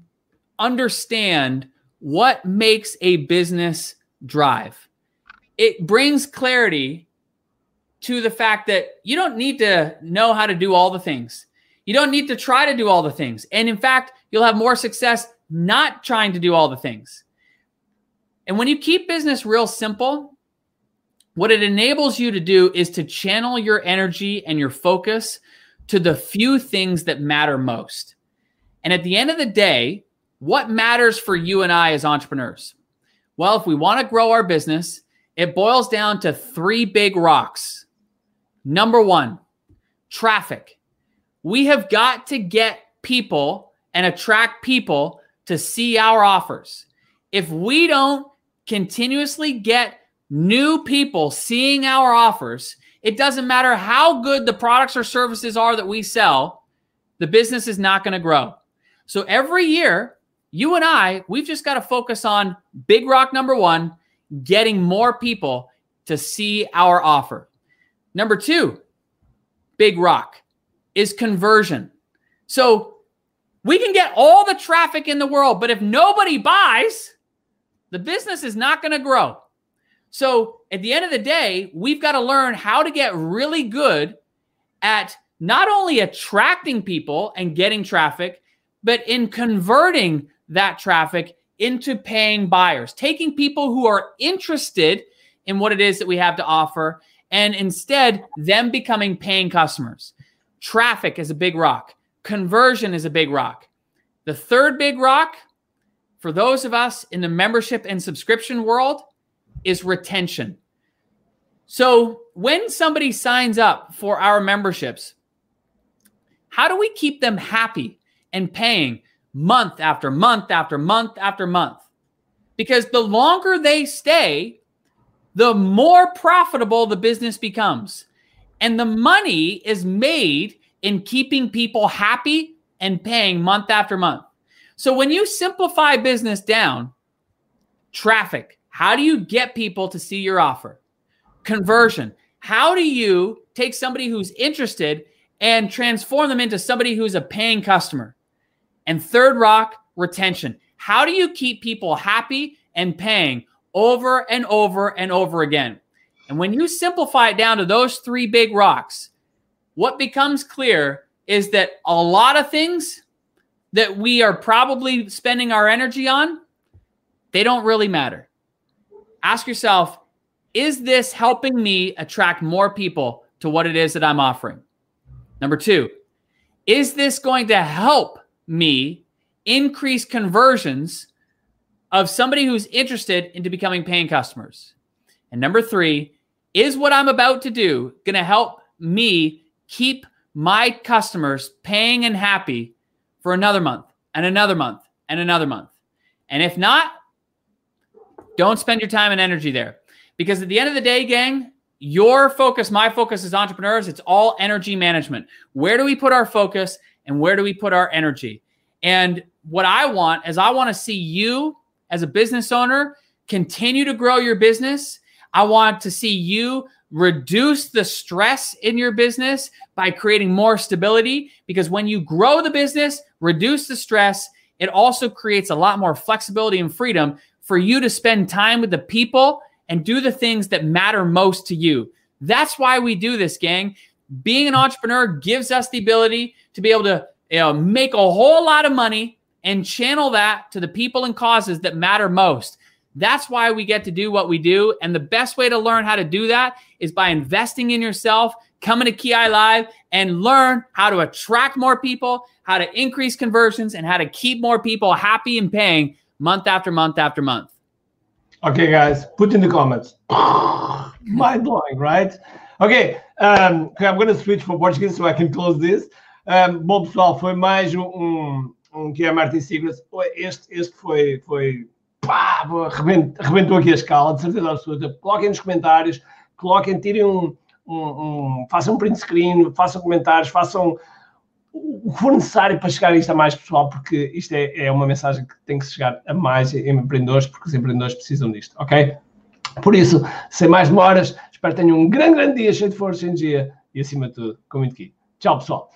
understand what makes a business drive. It brings clarity to the fact that you don't need to know how to do all the things. You don't need to try to do all the things. And in fact, you'll have more success not trying to do all the things. And when you keep business real simple, what it enables you to do is to channel your energy and your focus to the few things that matter most. And at the end of the day, what matters for you and I as entrepreneurs? Well, if we want to grow our business, it boils down to three big rocks. Number one, traffic. We have got to get people and attract people to see our offers. If we don't continuously get new people seeing our offers, It doesn't matter how good the products or services are that we sell, the business is not going to grow. So every year, you and I, we've just got to focus on big rock number one, getting more people to see our offer. Number two, big rock is conversion. So we can get all the traffic in the world, but if nobody buys, the business is not going to grow. So at the end of the day, we've got to learn how to get really good at not only attracting people and getting traffic, but in converting that traffic into paying buyers, taking people who are interested in what it is that we have to offer and instead them becoming paying customers. Traffic is a big rock, conversion is a big rock. The third big rock for those of us in the membership and subscription world is retention. So when somebody signs up for our memberships, how do we keep them happy and paying month after month after month after month? Because the longer they stay, the more profitable the business becomes. And the money is made in keeping people happy and paying month after month. So when you simplify business down, traffic, how do you get people to see your offer? Conversion, how do you take somebody who's interested and transform them into somebody who's a paying customer? And third rock, retention. How do you keep people happy and paying over and over and over again? And when you simplify it down to those three big rocks, what becomes clear is that a lot of things that we are probably spending our energy on, they don't really matter. Ask yourself, is this helping me attract more people to what it is that I'm offering? Number two, is this going to help me increase conversions of somebody who's interested into becoming paying customers? And number three, is what I'm about to do going to help me keep my customers paying and happy for another month and another month and another month? And if not, don't spend your time and energy there. Because at the end of the day, gang, your focus, my focus as entrepreneurs, it's all energy management. Where do we put our focus and where do we put our energy? And what I want is I want to see you as a business owner continue to grow your business. I want to see you reduce the stress in your business by creating more stability because when you grow the business, reduce the stress, it also creates a lot more flexibility and freedom for you to spend time with the people and do the things that matter most to you. That's why we do this, gang. Being an entrepreneur gives us the ability to be able to you know, make a whole lot of money and channel that to the people and causes that matter most. That's why we get to do what we do. And the best way to learn how to do that is by investing in yourself, coming to KIAI Live and learn how to attract more people, how to increase conversions, and how to keep more people happy and paying month after month after month. Okay, guys, put in the comments. Mind blowing, right? Okay, um, I'm going to switch for Portuguese so I can close this. Um, bom, pessoal, foi mais um, um, um Marketing Secrets. Este, este foi, foi pá, arrebentou aqui a escala, de certeza absoluta. Coloquem nos comentários, coloquem, tirem um, um, um, façam um print screen, façam comentários, façam o que for necessário para chegar isto a mais pessoal, porque isto é, é uma mensagem que tem que chegar a mais empreendedores, porque os empreendedores precisam disto, ok? Por isso, sem mais demoras, espero que tenham um grande, grande dia, cheio de força, energia e, acima de tudo, com muito aqui. Tchau, pessoal.